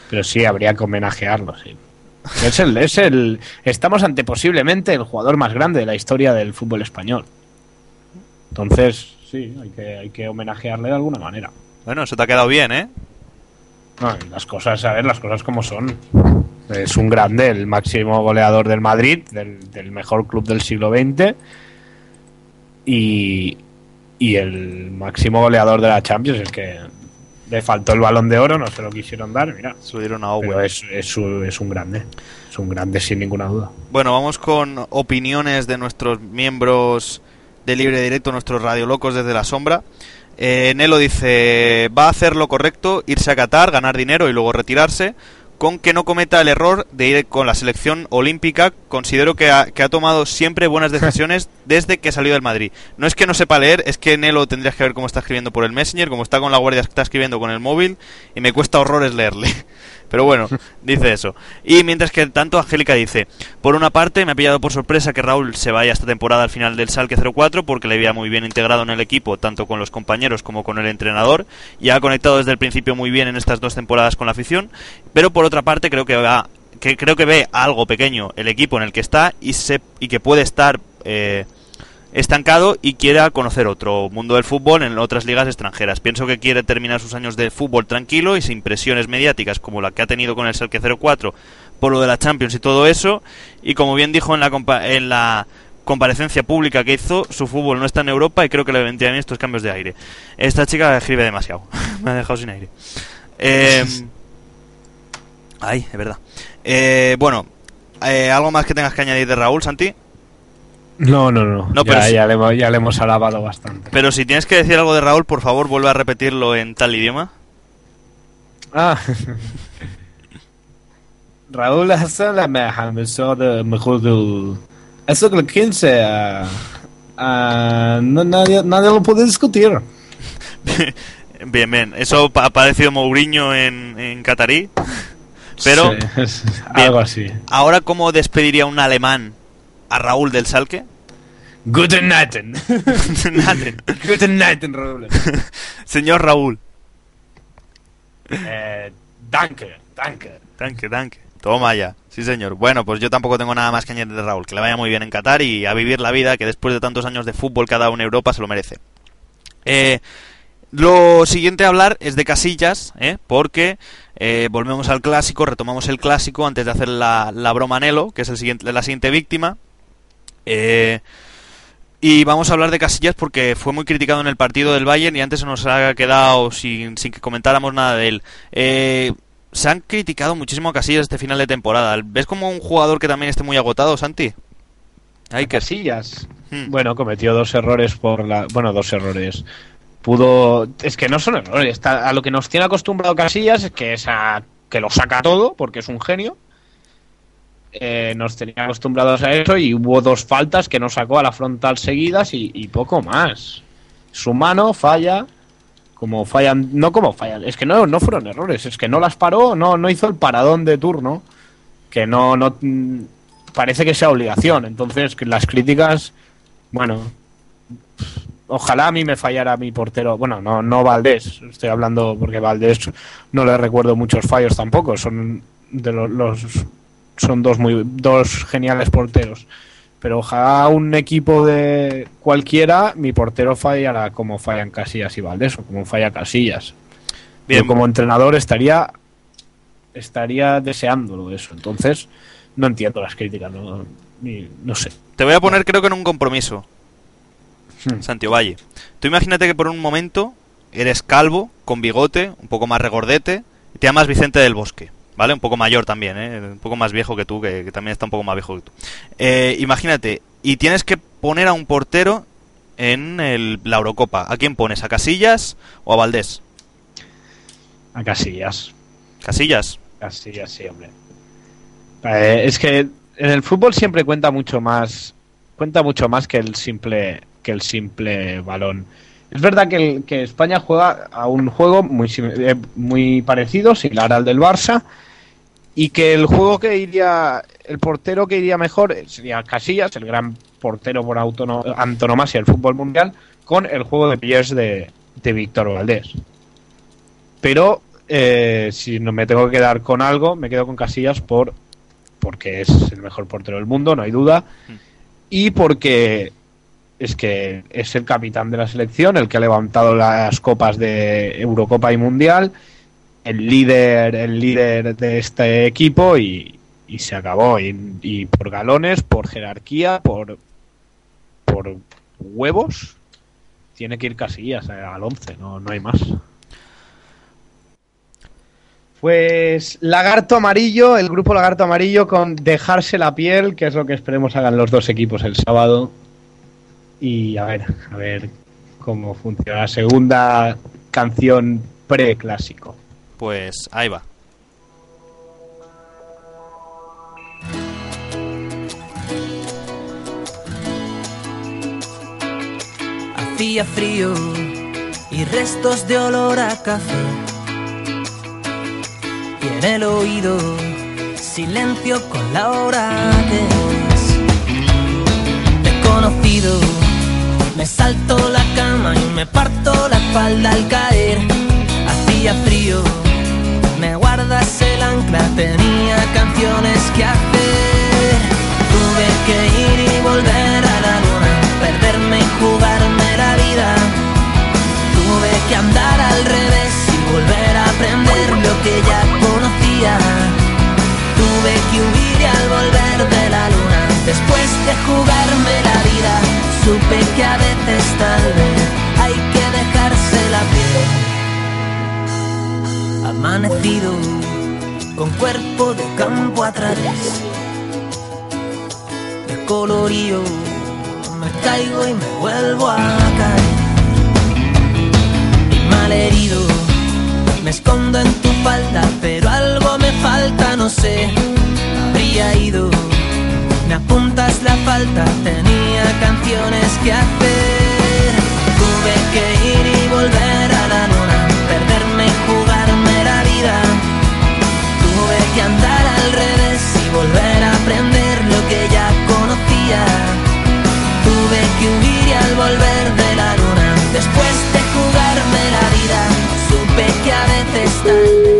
Pero sí, habría que homenajearlo, sí. Es el, es el. Estamos ante posiblemente el jugador más grande de la historia del fútbol español. Entonces, sí, hay que, hay que homenajearle de alguna manera. Bueno, eso te ha quedado bien, ¿eh? Las cosas, a ver, las cosas como son. Es un grande, el máximo goleador del Madrid, del, del mejor club del siglo XX. Y, y el máximo goleador de la Champions, el que le faltó el balón de oro, no se lo quisieron dar, mira. Se lo dieron a Pero Owen. es, es un grande. Es un grande sin ninguna duda. Bueno, vamos con opiniones de nuestros miembros de Libre Directo, nuestros radiolocos desde la sombra. Eh, Nelo dice, va a hacer lo correcto, irse a Qatar, ganar dinero y luego retirarse, con que no cometa el error de ir con la selección olímpica. Considero que ha, que ha tomado siempre buenas decisiones desde que salió del Madrid. No es que no sepa leer, es que Nelo tendrías que ver cómo está escribiendo por el Messenger, cómo está con la guardia que está escribiendo con el móvil, y me cuesta horrores leerle. Pero bueno, dice eso. Y mientras que tanto Angélica dice, por una parte me ha pillado por sorpresa que Raúl se vaya esta temporada al final del Salque 04 porque le veía muy bien integrado en el equipo, tanto con los compañeros como con el entrenador, y ha conectado desde el principio muy bien en estas dos temporadas con la afición, pero por otra parte creo que va que creo que ve algo pequeño el equipo en el que está y se y que puede estar eh, estancado y quiera conocer otro mundo del fútbol en otras ligas extranjeras. Pienso que quiere terminar sus años de fútbol tranquilo y sin presiones mediáticas como la que ha tenido con el Schalke 04 por lo de la Champions y todo eso. Y como bien dijo en la, compa- en la comparecencia pública que hizo, su fútbol no está en Europa y creo que le vendrían estos cambios de aire. Esta chica escribe demasiado. Me ha dejado sin aire. Eh, ay, es verdad. Eh, bueno, eh, ¿algo más que tengas que añadir de Raúl, Santi? No, no, no. No, pero ya, sí. ya le, hemos- ya le hemos alabado bastante. Pero si tienes que decir algo de Raúl, por favor, vuelve a repetirlo en tal idioma. Ah. Raúl Hassan la mejor mejor del. Eso que el 15. ah, ah, no, nadie, nadie lo puede discutir. bien, bien. Eso ha parecido Mourinho en, en Catarí. Pero, Sí, algo así. ahora, ¿cómo despediría un alemán a Raúl del Salque? Guten Nacht. Nadie. Guten Nacht, Raúl. Señor Raúl. Eh, danke, danke. Danke, danke. Toma ya. Sí, señor. Bueno, pues yo tampoco tengo nada más que añadir de Raúl. Que le vaya muy bien en Qatar y a vivir la vida que después de tantos años de fútbol ha dado en Europa se lo merece. Eh, lo siguiente a hablar es de Casillas, ¿eh? porque eh, volvemos al clásico, retomamos el clásico antes de hacer la, la broma Nelo, que es el siguiente, la siguiente víctima. Eh, y vamos a hablar de Casillas porque fue muy criticado en el partido del Bayern y antes se nos ha quedado sin, sin que comentáramos nada de él. Eh, se han criticado muchísimo a Casillas este final de temporada. ¿Ves como un jugador que también esté muy agotado, Santi? Hay Casillas. Hmm. Bueno, cometió dos errores por la. Bueno, dos errores. Pudo. Es que no son errores. A lo que nos tiene acostumbrado Casillas es que, es a- que lo saca todo, porque es un genio. Eh, nos tenía acostumbrados a eso y hubo dos faltas que no sacó a la frontal seguidas y, poco más. Su mano falla. Como fallan. No como fallan. Es que no, no fueron errores. Es que no las paró. No, no hizo el paradón de turno. Que no. no mm, parece que sea obligación. Entonces, las críticas. Bueno, ojalá a mí me fallara mi portero. Bueno, no, no Valdés. Estoy hablando porque Valdés no le recuerdo muchos fallos tampoco. Son de los- son dos muy dos geniales porteros. Pero ojalá un equipo de cualquiera, mi portero fallara como fallan Casillas y Valdés o como falla Casillas. Bien. Yo como entrenador estaría estaría deseándolo eso. Entonces, no entiendo las críticas, no, ni- no sé. Te voy a poner, creo que en un compromiso, Hmm. Santiago Valle. Tú imagínate que por un momento eres calvo, con bigote, un poco más regordete, Te llamas Vicente del Bosque, ¿vale? Un poco mayor también, ¿eh? Un poco más viejo que tú, que, que también está un poco más viejo que tú. Eh, imagínate, y tienes que poner a un portero en el, la Eurocopa. ¿A quién pones? ¿A Casillas o a Valdés? A Casillas. Casillas. Casillas, sí, hombre. Eh, es que en el fútbol siempre cuenta mucho más. Cuenta mucho más que el simple. que el simple balón. Es verdad que, el- que España juega a un juego muy, eh, muy parecido, similar al del Barça, y que el juego que iría, el portero que iría mejor sería Casillas, el gran portero por autono- antonomasia del fútbol mundial, con el juego de pies de, de Víctor Valdés. Pero eh, si no me tengo que quedar con algo, me quedo con Casillas por porque es el mejor portero del mundo, no hay duda, y porque es que es el capitán de la selección, el que ha levantado las copas de Eurocopa y Mundial, el líder, el líder de este equipo y, y se acabó. Y, por galones, por jerarquía, por, por huevos, tiene que ir Casillas eh, al 11, no, no hay más. Pues Lagarto Amarillo, el grupo Lagarto Amarillo con Dejarse la piel, que es lo que esperemos hagan los dos equipos el sábado. Y a ver, a ver cómo funciona la segunda canción preclásico. Pues ahí va. Hacía frío y restos de olor a café. Y en el oído, silencio con la hora que es. Desconocido, me salto la cama y me parto la espalda al caer. Hacía frío, me guardas el ancla, tenía canciones que hacer. Tuve que ir y volver a la luna, perderme y jugarme la vida. Tuve que andar al revés y volver a aprender lo que ya conocía. Tuve que huir y al volver de la luna, después de jugarme la vida, supe que a veces tal vez hay que dejarse la piel. Amanecido con cuerpo de campo a través de colorío, me caigo y me vuelvo a caer malherido. Me escondo en tu falda, pero algo me falta, no sé. Habría ido, me apuntas la falta, tenía canciones que hacer. Tuve que ir y volver a Tuve que andar al revés y volver a aprender lo que ya conocía. Tuve que huir y al volver de la luna, después de jugarme la vida, supe que a veces tal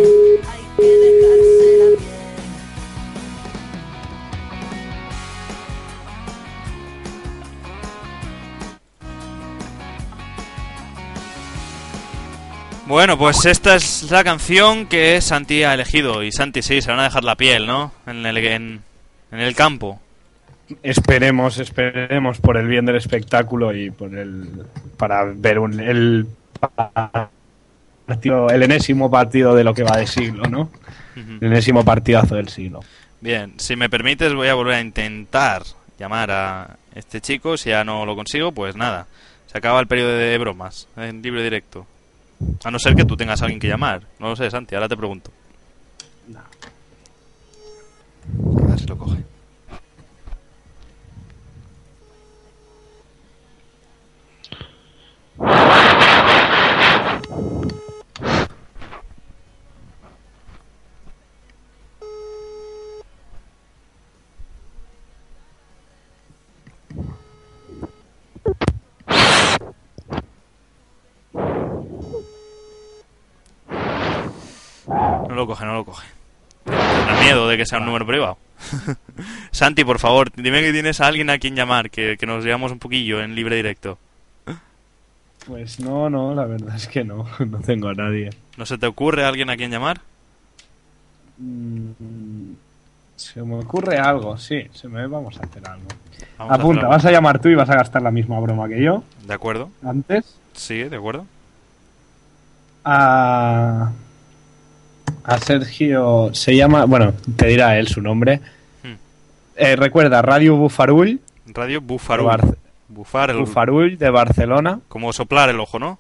Bueno, pues esta es la canción que Santi ha elegido. Y Santi, sí, se van a dejar la piel, ¿no? En el, en, en el campo. Esperemos, esperemos por el bien del espectáculo y por el para ver un, el partido, el enésimo partido de lo que va de siglo, ¿no? El enésimo partidazo del siglo. Bien, si me permites voy a volver a intentar llamar a este chico. Si ya no lo consigo, pues nada. Se acaba el periodo de bromas en libre directo. A no ser que tú tengas a alguien que llamar. No lo sé, Santi, ahora te pregunto. A ver si lo coge. Lo coge, no lo coge. Miedo de que sea un número privado. Santi, por favor, dime que tienes a alguien a quien llamar, que, que nos veamos un poquillo en libre directo. Pues no, no, la verdad es que no, no tengo a nadie. ¿No se te ocurre alguien a quien llamar? Mm, Se me ocurre algo, sí, se me vamos a hacer algo. Vamos a Apunta, hacer vas a llamar tú y vas a gastar la misma broma que yo. De acuerdo. antes. Sí, de acuerdo. A... A Sergio se llama, bueno, te dirá él su nombre. Hmm. Eh, recuerda, Radio Bufarull, Radio Bufarul. Bar- Bufar el... Bufarull de Barcelona. Como soplar el ojo, ¿no?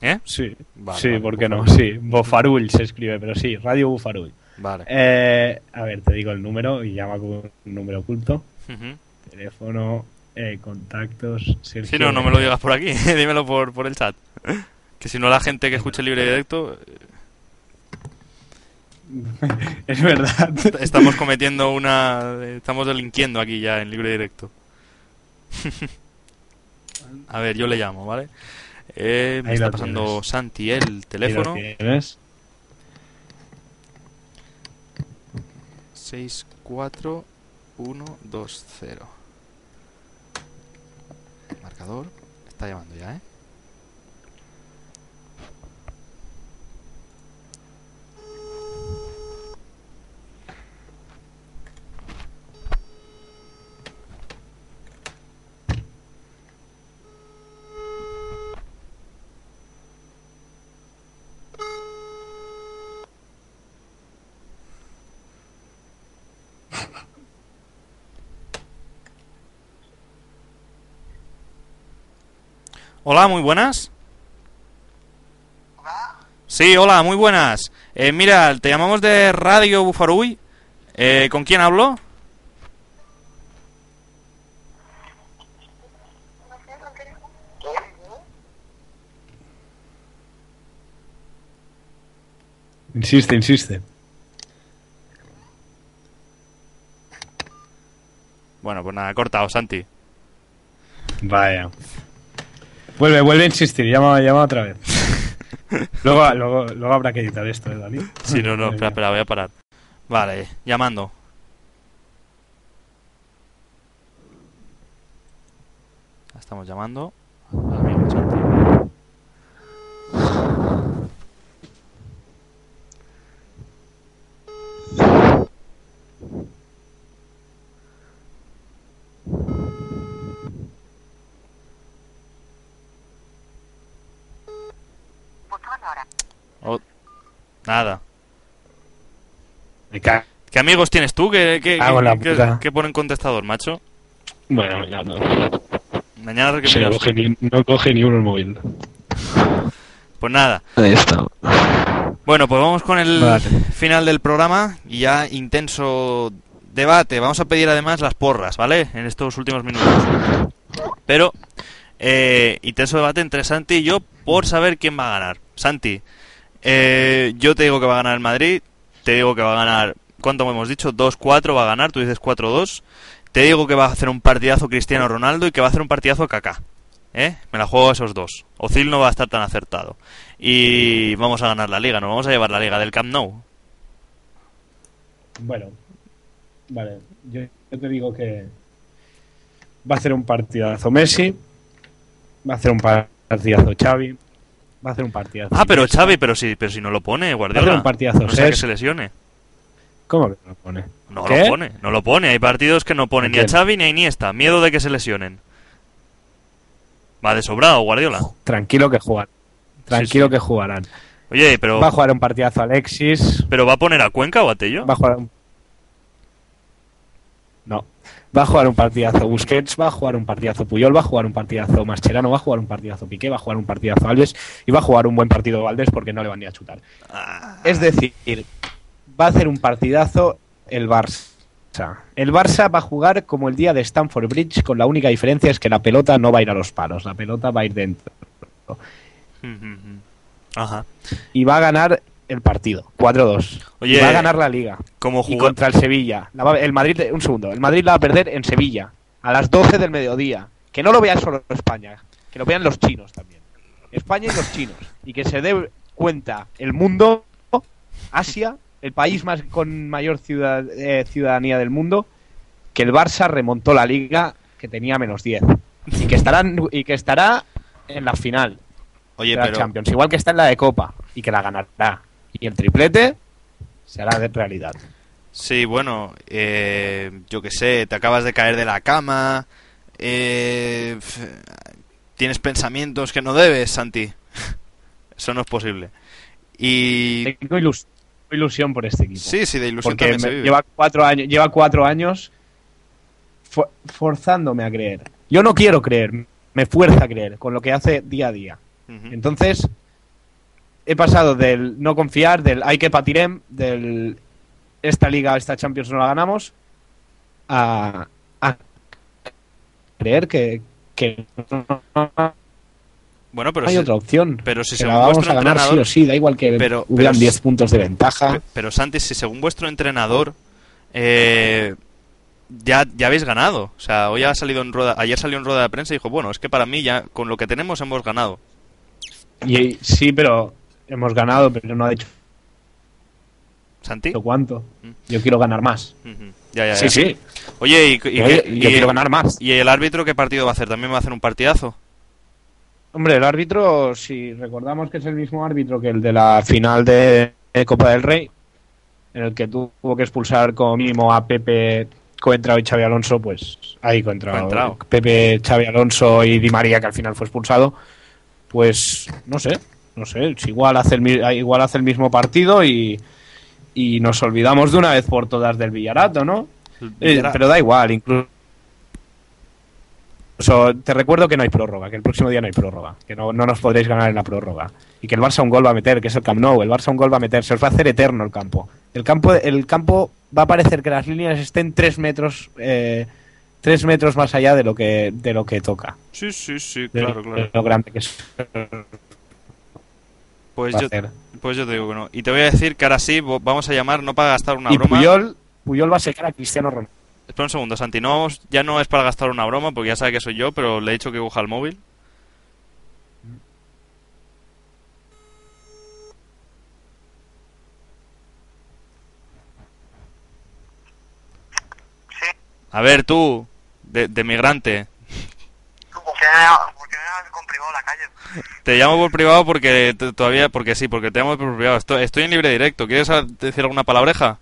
¿Eh? Sí, Vale, sí, vale, ¿por qué no? Bufarull. Sí, Bufarull se escribe, pero sí, Radio Bufarull. Vale. Eh, a ver, te digo el número y llama con un número oculto. Teléfono, eh, contactos, Sergio. Si no, no me lo digas por aquí, dímelo por, por el chat. Que si no la gente que escuche libre y directo, Es verdad. estamos cometiendo una... Estamos delinquiendo aquí ya en libre y directo. A ver, yo le llamo, ¿vale? Eh, me Ahí está pasando tienes. Santi el teléfono. Ahí lo tienes. 64120. Marcador. Está llamando ya, ¿eh? Hola, muy buenas. Sí, hola, muy buenas. Eh, mira, te llamamos de Radio Bufaruy. Eh, ¿Con quién hablo? Insiste, insiste. Bueno, pues nada, cortado, Santi. Vaya. Vuelve, vuelve a insistir, llama, llama otra vez. luego, luego, luego habrá que editar esto, ¿eh, Dani? Sí, no, no, espera, espera, voy a parar. Vale, llamando. Estamos llamando. Nada. Me cago. ¿Qué amigos tienes tú que- puta. que ponen contestador, macho? Bueno, ya no. Mañana que Se no coge, ni, no coge ni uno el móvil. Pues nada. Ahí está. Bueno, pues vamos con el Vale. final del programa y ya intenso debate. Vamos a pedir además las porras, ¿vale? En estos últimos minutos. Pero eh, intenso debate entre Santi y yo por saber quién va a ganar. Santi, eh, yo te digo que va a ganar el Madrid. Te digo que va a ganar, ¿cuánto hemos dicho? 2-4 va a ganar, tú dices 4-2. Te digo que va a hacer un partidazo Cristiano Ronaldo y que va a hacer un partidazo Kaká. ¿Eh? Me la juego a esos dos. Ozil no va a estar tan acertado. Y vamos a ganar la liga, nos vamos a llevar la liga del Camp Nou. Bueno, vale. Yo, yo te digo que va a hacer un partidazo Messi, va a hacer un partidazo Xavi, va a hacer un partidazo. Ah, pero. Xavi, pero si, pero si no lo pone, Guardiola. un partidazo, No sea que se lesione. ¿Cómo que no lo pone? No ¿Qué? lo pone, no lo pone. Hay partidos que no ponen ni a. Xavi ni a Iniesta. Miedo de que se lesionen. Va de sobrado, Guardiola. Tranquilo que jugarán. Tranquilo sí. que jugarán. Oye, pero, Va a jugar un partidazo Alexis, pero ¿va a poner a Cuenca o a Tello? va a jugar un... Va a jugar un partidazo Busquets, va a jugar un partidazo Puyol, va a jugar un partidazo Mascherano, va a jugar un partidazo Piqué, va a jugar un partidazo Alves y va a jugar un buen partido Valdés porque no le van ni a chutar. Ah, Es decir, va a hacer un partidazo el Barça. El Barça va a jugar como el día de Stamford Bridge, con la única diferencia es que la pelota no va a ir a los palos, la pelota va a ir dentro. mm, mm, mm. Ajá. Y va a ganar el partido, 4-2. Oye, y va a ganar la liga. Como Y contra el Sevilla. La va- el Madrid, un segundo, el Madrid la va a perder en Sevilla, a las 12 del mediodía. Que no lo vea solo España, que lo vean los chinos también. España y los chinos. Y que se dé cuenta el mundo, Asia, el país más con mayor ciudad- eh, ciudadanía del mundo, que el Barça remontó la liga que tenía menos 10. Y que, estarán, y que estará en la final Oye, de la pero. Champions, igual que está en la de Copa, y que la ganará. Y el triplete será de realidad. Sí, bueno, eh, yo qué sé, te acabas de caer de la cama, eh, tienes pensamientos que no debes, Santi. Eso no es posible. Y Tengo ilus- ilusión por este equipo. sí, sí, de ilusión porque también se vive. lleva cuatro años, lleva cuatro años forzándome a creer. Yo no quiero creer, me fuerza a creer con lo que hace día a día. Entonces, he pasado del no confiar, del hay que patirem, del esta liga, esta Champions no la ganamos, a, a creer que, que no Bueno, pero hay si- otra opción. pero si según la vamos vuestro a ganar sí o sí, da igual que Pero- hubieran pero 10 si- puntos de ventaja. Pe- Pero Santi, si según vuestro entrenador eh, ya, ya habéis ganado. O sea, hoy ha salido en rueda, ayer salió en rueda de prensa y dijo, bueno, es que para mí ya con lo que tenemos hemos ganado. Y, sí, pero hemos ganado, pero no ha dicho Santi. cuánto. Mm. Yo quiero ganar más. Ujú. Ya, ya, Sí, ya. sí. Oye, ¿y, y Yo, qué- yo y- quiero ganar más. y el árbitro qué partido va a hacer? ¿También va a hacer un partidazo? Hombre, el árbitro, si recordamos que es el mismo árbitro que el de la final de Copa del Rey, en el que tuvo que expulsar como mínimo a Pepe, Coentrao y Xavi Alonso, pues ahí Coentrao. Coentrao. Pepe, Xavi Alonso y Di María, que al final fue expulsado, pues no sé, no sé, igual hace el, igual hace el mismo partido y, y nos olvidamos de una vez por todas del Villarato, ¿no? Eh, pero da igual, incluso. te recuerdo que no hay prórroga, que el próximo día no hay prórroga, que no, no nos podréis ganar en la prórroga. Y que el Barça un gol va a meter, que es el Camp Nou, el Barça un gol va a meter, se os va a hacer eterno el campo. El campo, el campo va a parecer que las líneas estén tres metros, eh, tres metros más allá de lo que, de lo que toca. Sí, sí, sí, De, claro, claro. de lo grande que es. Pues yo, pues yo te digo que no. Y te voy a decir que ahora sí vamos a llamar, no para gastar una y broma. Puyol, Puyol va a secar a Cristiano Ronaldo. Espera un segundo, Santi. No, vamos- ya no es para gastar una broma, porque ya sabe que soy yo, pero le he dicho que coja el móvil. A ver, tú, de, de migrante, ¿Por qué has comprimado la calle? te llamo por privado porque todavía, porque sí, porque te llamo por privado. Estoy, estoy en libre directo. ¿Quieres decir alguna palabreja?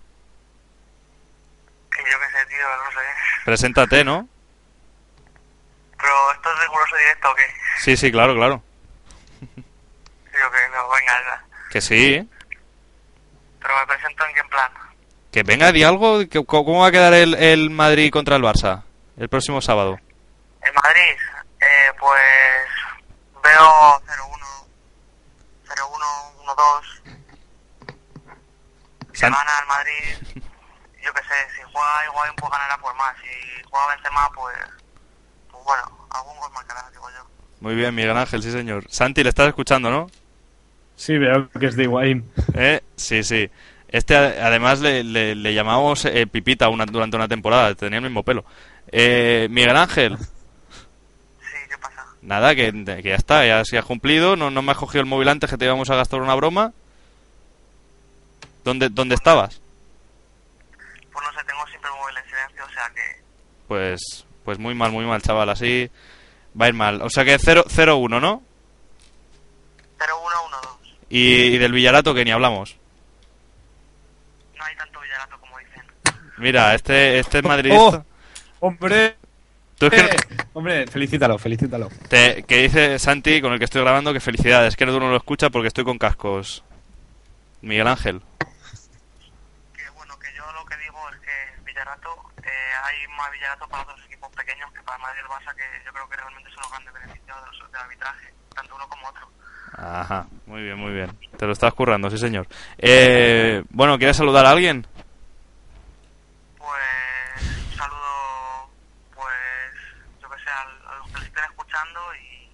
Yo qué sé, tío, no sé. Preséntate, ¿no? Pero esto es riguroso directo o qué? Sí, sí, claro, claro. Que no, venga. Que sí. Pero me presento en qué plan. Que venga, di algo. ¿Cómo va a quedar el, el Madrid contra el Barça el próximo sábado? En Madrid, eh, pues veo 0-1, 0-1, 1-2. Si San- gana el Madrid, yo qué sé, si juega igual pues ganará por más. Si juega Benzema, pues, pues bueno, algún gol marcará, digo yo. Muy bien, Miguel Ángel, sí señor. Santi, le estás escuchando, ¿no? Sí, veo que es de Higuaín. ¿Eh? Sí, sí. Este, a- además, le, le, le llamamos eh, Pipita una- durante una temporada. Tenía el mismo pelo. Eh, Miguel Ángel. Nada, que, que ya está, ya se ha cumplido. No, no me has cogido el móvil antes que te íbamos a gastar una broma. ¿Dónde, ¿Dónde estabas? Pues no sé, tengo siempre el móvil en silencio, o sea que... Pues, pues muy mal, muy mal, chaval. Así va a ir mal. O sea que 0-1, ¿no? 0-1-1-2. Y, y del Villarato que ni hablamos. No hay tanto villarato como dicen. Mira, este, este es madridista. ¡Oh! ¡Hombre! Tú es que, Hombre, felicítalo, felicítalo. te- que dice Santi, con el que estoy grabando, que felicidades, que no lo escucha porque estoy con cascos. Miguel Ángel. Que bueno, que yo lo que digo es que Villarato, eh, hay más Villarato para otros equipos pequeños que para Madrid y el Barça, que yo creo que realmente son los grandes beneficiados del arbitraje, tanto uno como otro. Ajá, muy bien, muy bien. Te lo estás currando, sí señor. Eh, bueno, ¿quieres saludar a alguien? Pues un saludo, pues yo que sé, al- a, los que les estén escuchando y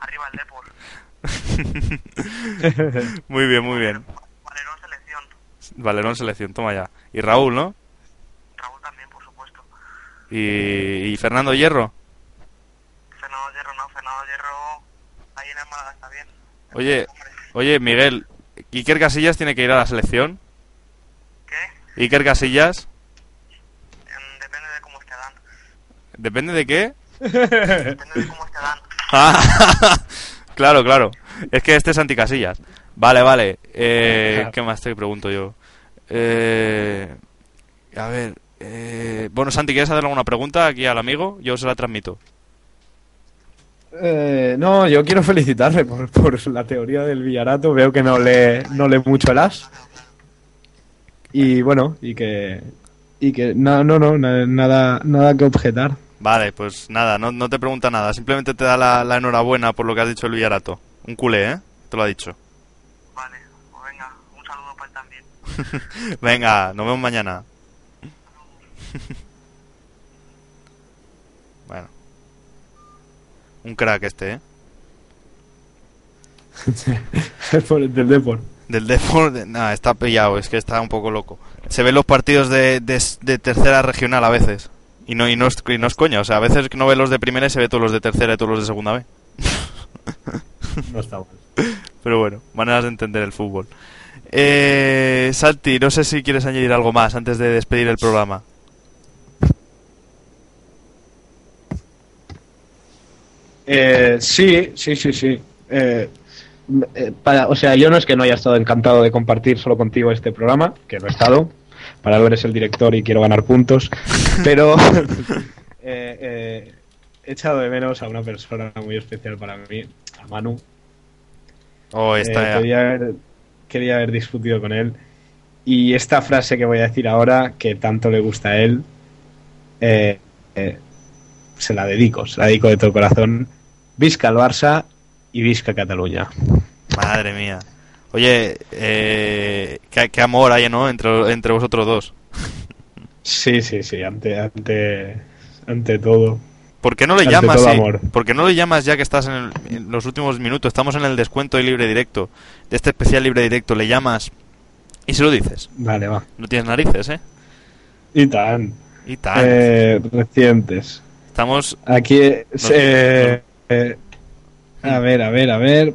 arriba el Depor. Muy bien, muy bien. Valerón Selección, Valerón Selección, toma ya. Y Raúl, ¿no? Raúl también, por supuesto. Y, y Fernando Hierro. Fernando Hierro no, Fernando Hierro ahí en el Málaga está bien. Oye, oye, Miguel, ¿Iker Casillas tiene que ir a la selección? ¿Qué? ¿Iker Casillas? Em, depende de cómo esté Dan. ¿Depende de qué? Depende de cómo esté Dan. Ah, claro, claro. Es que este es anticasillas. Vale, vale. Eh, ¿Qué más te pregunto yo? Eh, a ver. eh, bueno, Santi, ¿quieres hacer alguna pregunta aquí al amigo? Yo se la transmito. Eh, no, yo quiero felicitarle por, por la teoría del Villarato. Veo que no lee, no lee mucho el as. Y bueno, y que. Y que no, no, no, na- nada, nada que objetar. Vale, pues nada, no, no te pregunta nada. Simplemente te da la, la enhorabuena por lo que has dicho el Villarato. Un culé, ¿eh? Te lo ha dicho. Vale, pues venga, un saludo para él también. Venga, nos vemos mañana. bueno. Un crack este, ¿eh? por el del Depor. Del Depor, de- nah, está pillado, es que está un poco loco. Se ven los partidos de, de, de tercera regional a veces. Y no, y, no es, y no es coña, o sea, a veces que no ve los de primera y se ve todos los de tercera y todos los de segunda B. No está mal. Pero bueno, maneras de entender el fútbol. Eh, Santi, no sé si quieres añadir algo más antes de despedir el programa. Eh, sí, sí, sí, sí. Eh, eh, para, o sea, yo no es que no haya estado encantado de compartir solo contigo este programa, que no he estado. Para algo eres el director y quiero ganar puntos. Pero eh, eh, he echado de menos a una persona muy especial para mí, a Manu. Oh, Eh, está quería, haber, quería haber discutido con él. Y esta frase que voy a decir ahora, que tanto le gusta a él, eh, eh, se la dedico, se la dedico de todo corazón. Visca el Barça y Visca Cataluña. Madre mía. Oye, eh, qué, qué amor hay, ¿no? Entre, entre vosotros dos. Sí, sí, sí, ante, ante, ante todo. ¿Por qué no le llamas? todo sí? amor. ¿Por qué no le llamas ya que estás en, el- en los últimos minutos? Estamos en el descuento de libre directo. De este especial libre directo. Le llamas y se lo dices. Vale, va. No tienes narices, ¿eh? Y tan. Y tal. Eh, recientes. Estamos. Aquí, eh, eh, a ver, a ver, a ver.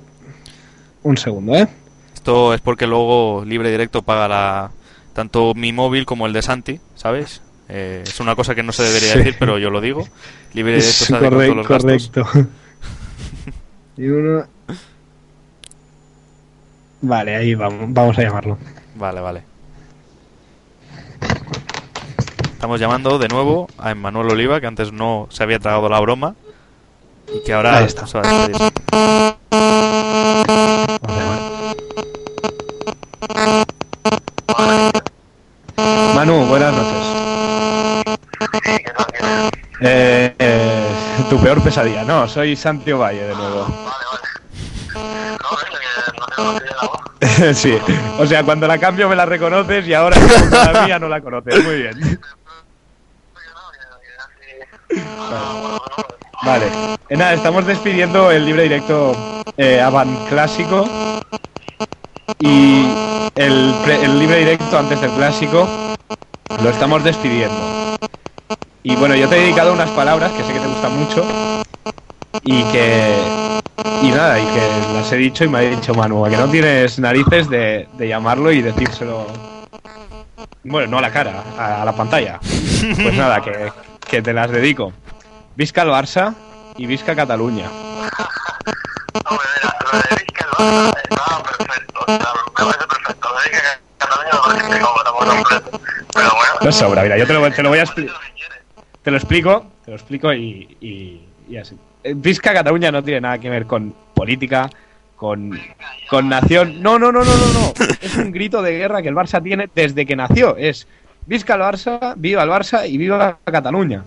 Un segundo, ¿eh? Esto es porque luego libre directo paga la, tanto mi móvil como el de Santi, ¿sabes? Eh, es una cosa que no se debería Sí. decir, pero yo lo digo. Libre directo Es sale con todos corre- los gastos. correcto. y uno. Vale, ahí vamos, vamos a llamarlo. Vale, vale. Estamos llamando de nuevo a Emmanuel Oliva, que antes no se había tragado la broma. Y que ahora está. se va a despedir. Peor pesadilla, no, soy Santi Valle de nuevo. sí, o sea, cuando la cambio me la reconoces y ahora la mía no la conoces. Muy bien. Vale, Eh, nada, estamos despidiendo el libre directo eh, Avant Clásico y el, pre- el libre directo antes del clásico lo estamos despidiendo. Y bueno, yo te he dedicado unas palabras que sé que te gustan mucho y que y nada, y que las he dicho y me ha dicho Manu, que no tienes narices de, de llamarlo y decírselo. Bueno, no a la cara, a, a la pantalla. Pues nada, que, que te las dedico. Visca el Barça y Visca Cataluña. Hombre, mira, lo de Vizca el Barça estaba perfecto. O sea, me parece perfecto. Lo de Vizca Cataluña no lo sé cómo estamos completo. Pero bueno. No sobra, mira, yo te lo, te lo voy a explicar. Te lo explico, te lo explico y, y, y así. Eh, Visca Cataluña no tiene nada que ver con política, con, con nación. No, no, no, no, no, no. Es un grito de guerra que el Barça tiene desde que nació. Es Visca el Barça, viva el Barça y viva Cataluña.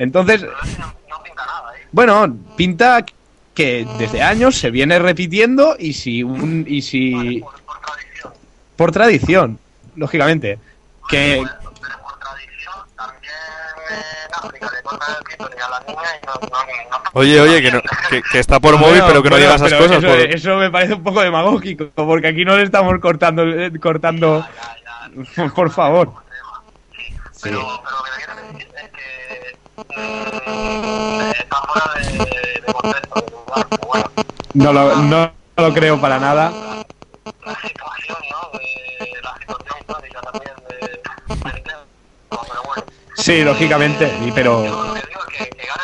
Entonces, no, pinta nada, ¿eh? bueno, pinta que desde años se viene repitiendo y si un y si Por, por tradición. por tradición, lógicamente, que Bueno, África le cortan el clítoris a la niña y no, no, no, Oye, oye, que, no- que, que está por móvil, pero que no digas esas cosas. Eso, por- eso me parece un poco demagógico, porque aquí no le estamos cortando, eh, cortando. Por favor. Pero, pero lo que quiero decir es que mm, está fuera de, de contexto del lugar, bueno, No lo, no lo creo para nada. la situación, ¿no? Sí, lógicamente, y pero. Yo lo que digo es que, que gane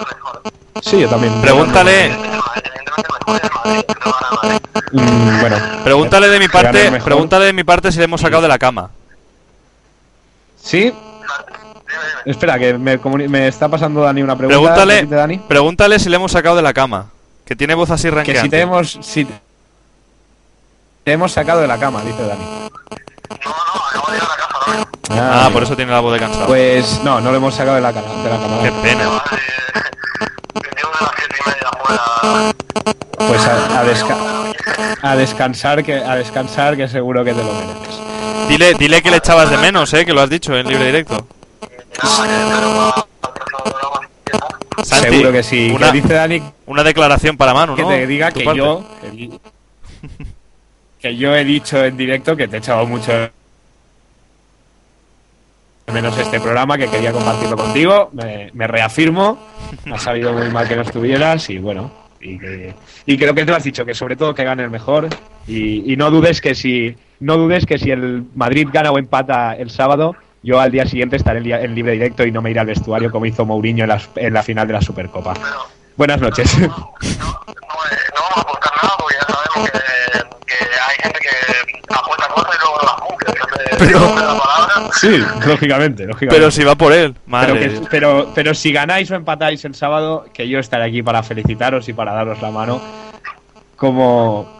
el mejor. Sí, yo también. Pregúntale. Mm, bueno, pregúntale de mi Que parte, pregúntale de mi parte si le hemos sacado de la cama. sí, Espera, que me, me está pasando Dani una pregunta. Pregúntale, Dani. pregúntale si le hemos sacado de la cama. Que tiene voz así Que ranqueante. si te hemos, si te hemos sacado de la cama, dice Dani. No, no, acabo de llegar a casa, ¿no? Ah, por eso tiene la voz de cansado. Pues no, no lo hemos sacado de la, cama- de la cama. Qué pena. Que fuera. Pues a, a desca- a descansar, que a descansar, que seguro que te lo mereces. Dile, dile que le echabas de menos, eh, que lo has dicho en libre directo. Que programa. Santi, seguro que sí. Una, Que dice Dani una declaración para Manu, que ¿no? te diga que parte. yo que, que yo he dicho en directo que te he echado mucho de menos este programa que quería compartirlo contigo me, me reafirmo ha sabido muy mal que no estuvieras y bueno y que, y lo que te has dicho que sobre todo que gane el mejor y, y no dudes que si no dudes que si el Madrid gana o empata el sábado yo al día siguiente estaré en, li- en libre directo y no me iré al vestuario como hizo Mourinho en la, en la final de la Supercopa buenas noches No, no, eh, no ya sabemos que hay gente que aporta cosas y luego no las cumple. Entonces, Pero-. Sí, lógicamente, lógicamente. Pero si va por él, pero, madre. que- de Dios. pero, pero si ganáis o empatáis el sábado, que yo estaré aquí para felicitaros y para daros la mano como,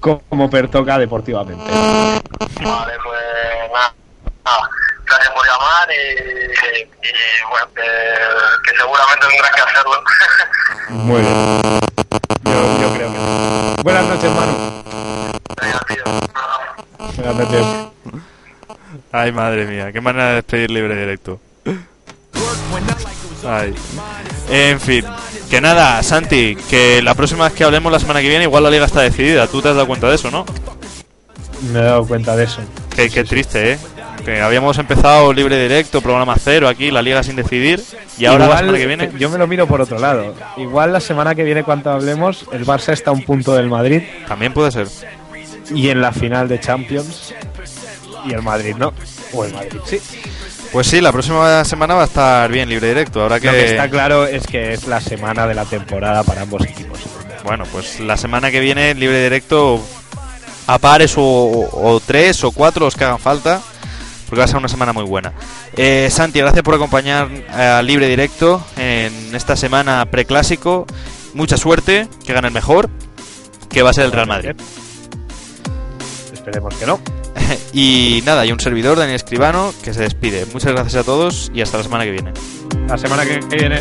como pertoca deportivamente. Vale, pues nada. nada. Gracias por llamar y, y, bueno, que, que seguramente tendrás que hacerlo. Muy bien. Yo, yo creo que sí. Buenas noches, Manu. Buenas noches. Ay, madre mía, qué manera de despedir libre directo. Ay. En fin, que nada, Santi, que la próxima vez que hablemos la semana que viene, igual la liga está decidida. Tú te has dado cuenta de eso, ¿no? Me he dado cuenta de eso. Qué, qué triste, ¿eh? Que habíamos empezado libre directo, programa cero aquí, la liga sin decidir, y ahora la Igual, semana que viene. Yo me lo miro por otro lado. Igual la semana que viene, cuando hablemos, el Barça está a un punto del Madrid También puede ser. y en la final de Champions. Y el Madrid no. O el Madrid sí. Pues sí, la próxima semana va a estar bien libre directo. Habrá que. Lo que está claro es que es la semana de la temporada para ambos equipos. Bueno, pues la semana que viene libre directo a pares o, o tres o cuatro los que hagan falta, porque va a ser una semana muy buena. Eh, Santi, gracias por acompañar a libre directo en esta semana preclásico. Mucha suerte, que gane el mejor, que va a ser el Real Madrid. Esperemos que no. y nada, y un servidor, Daniel Escribano, que se despide. Muchas gracias a todos y hasta la semana que viene. La semana que viene.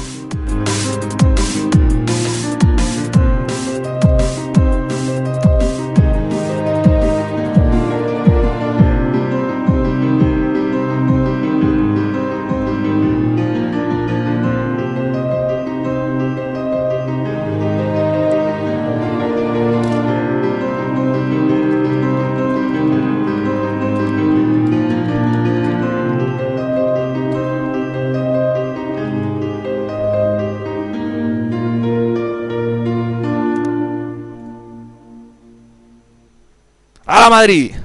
¡A Madrid!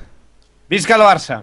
Visca el Barça.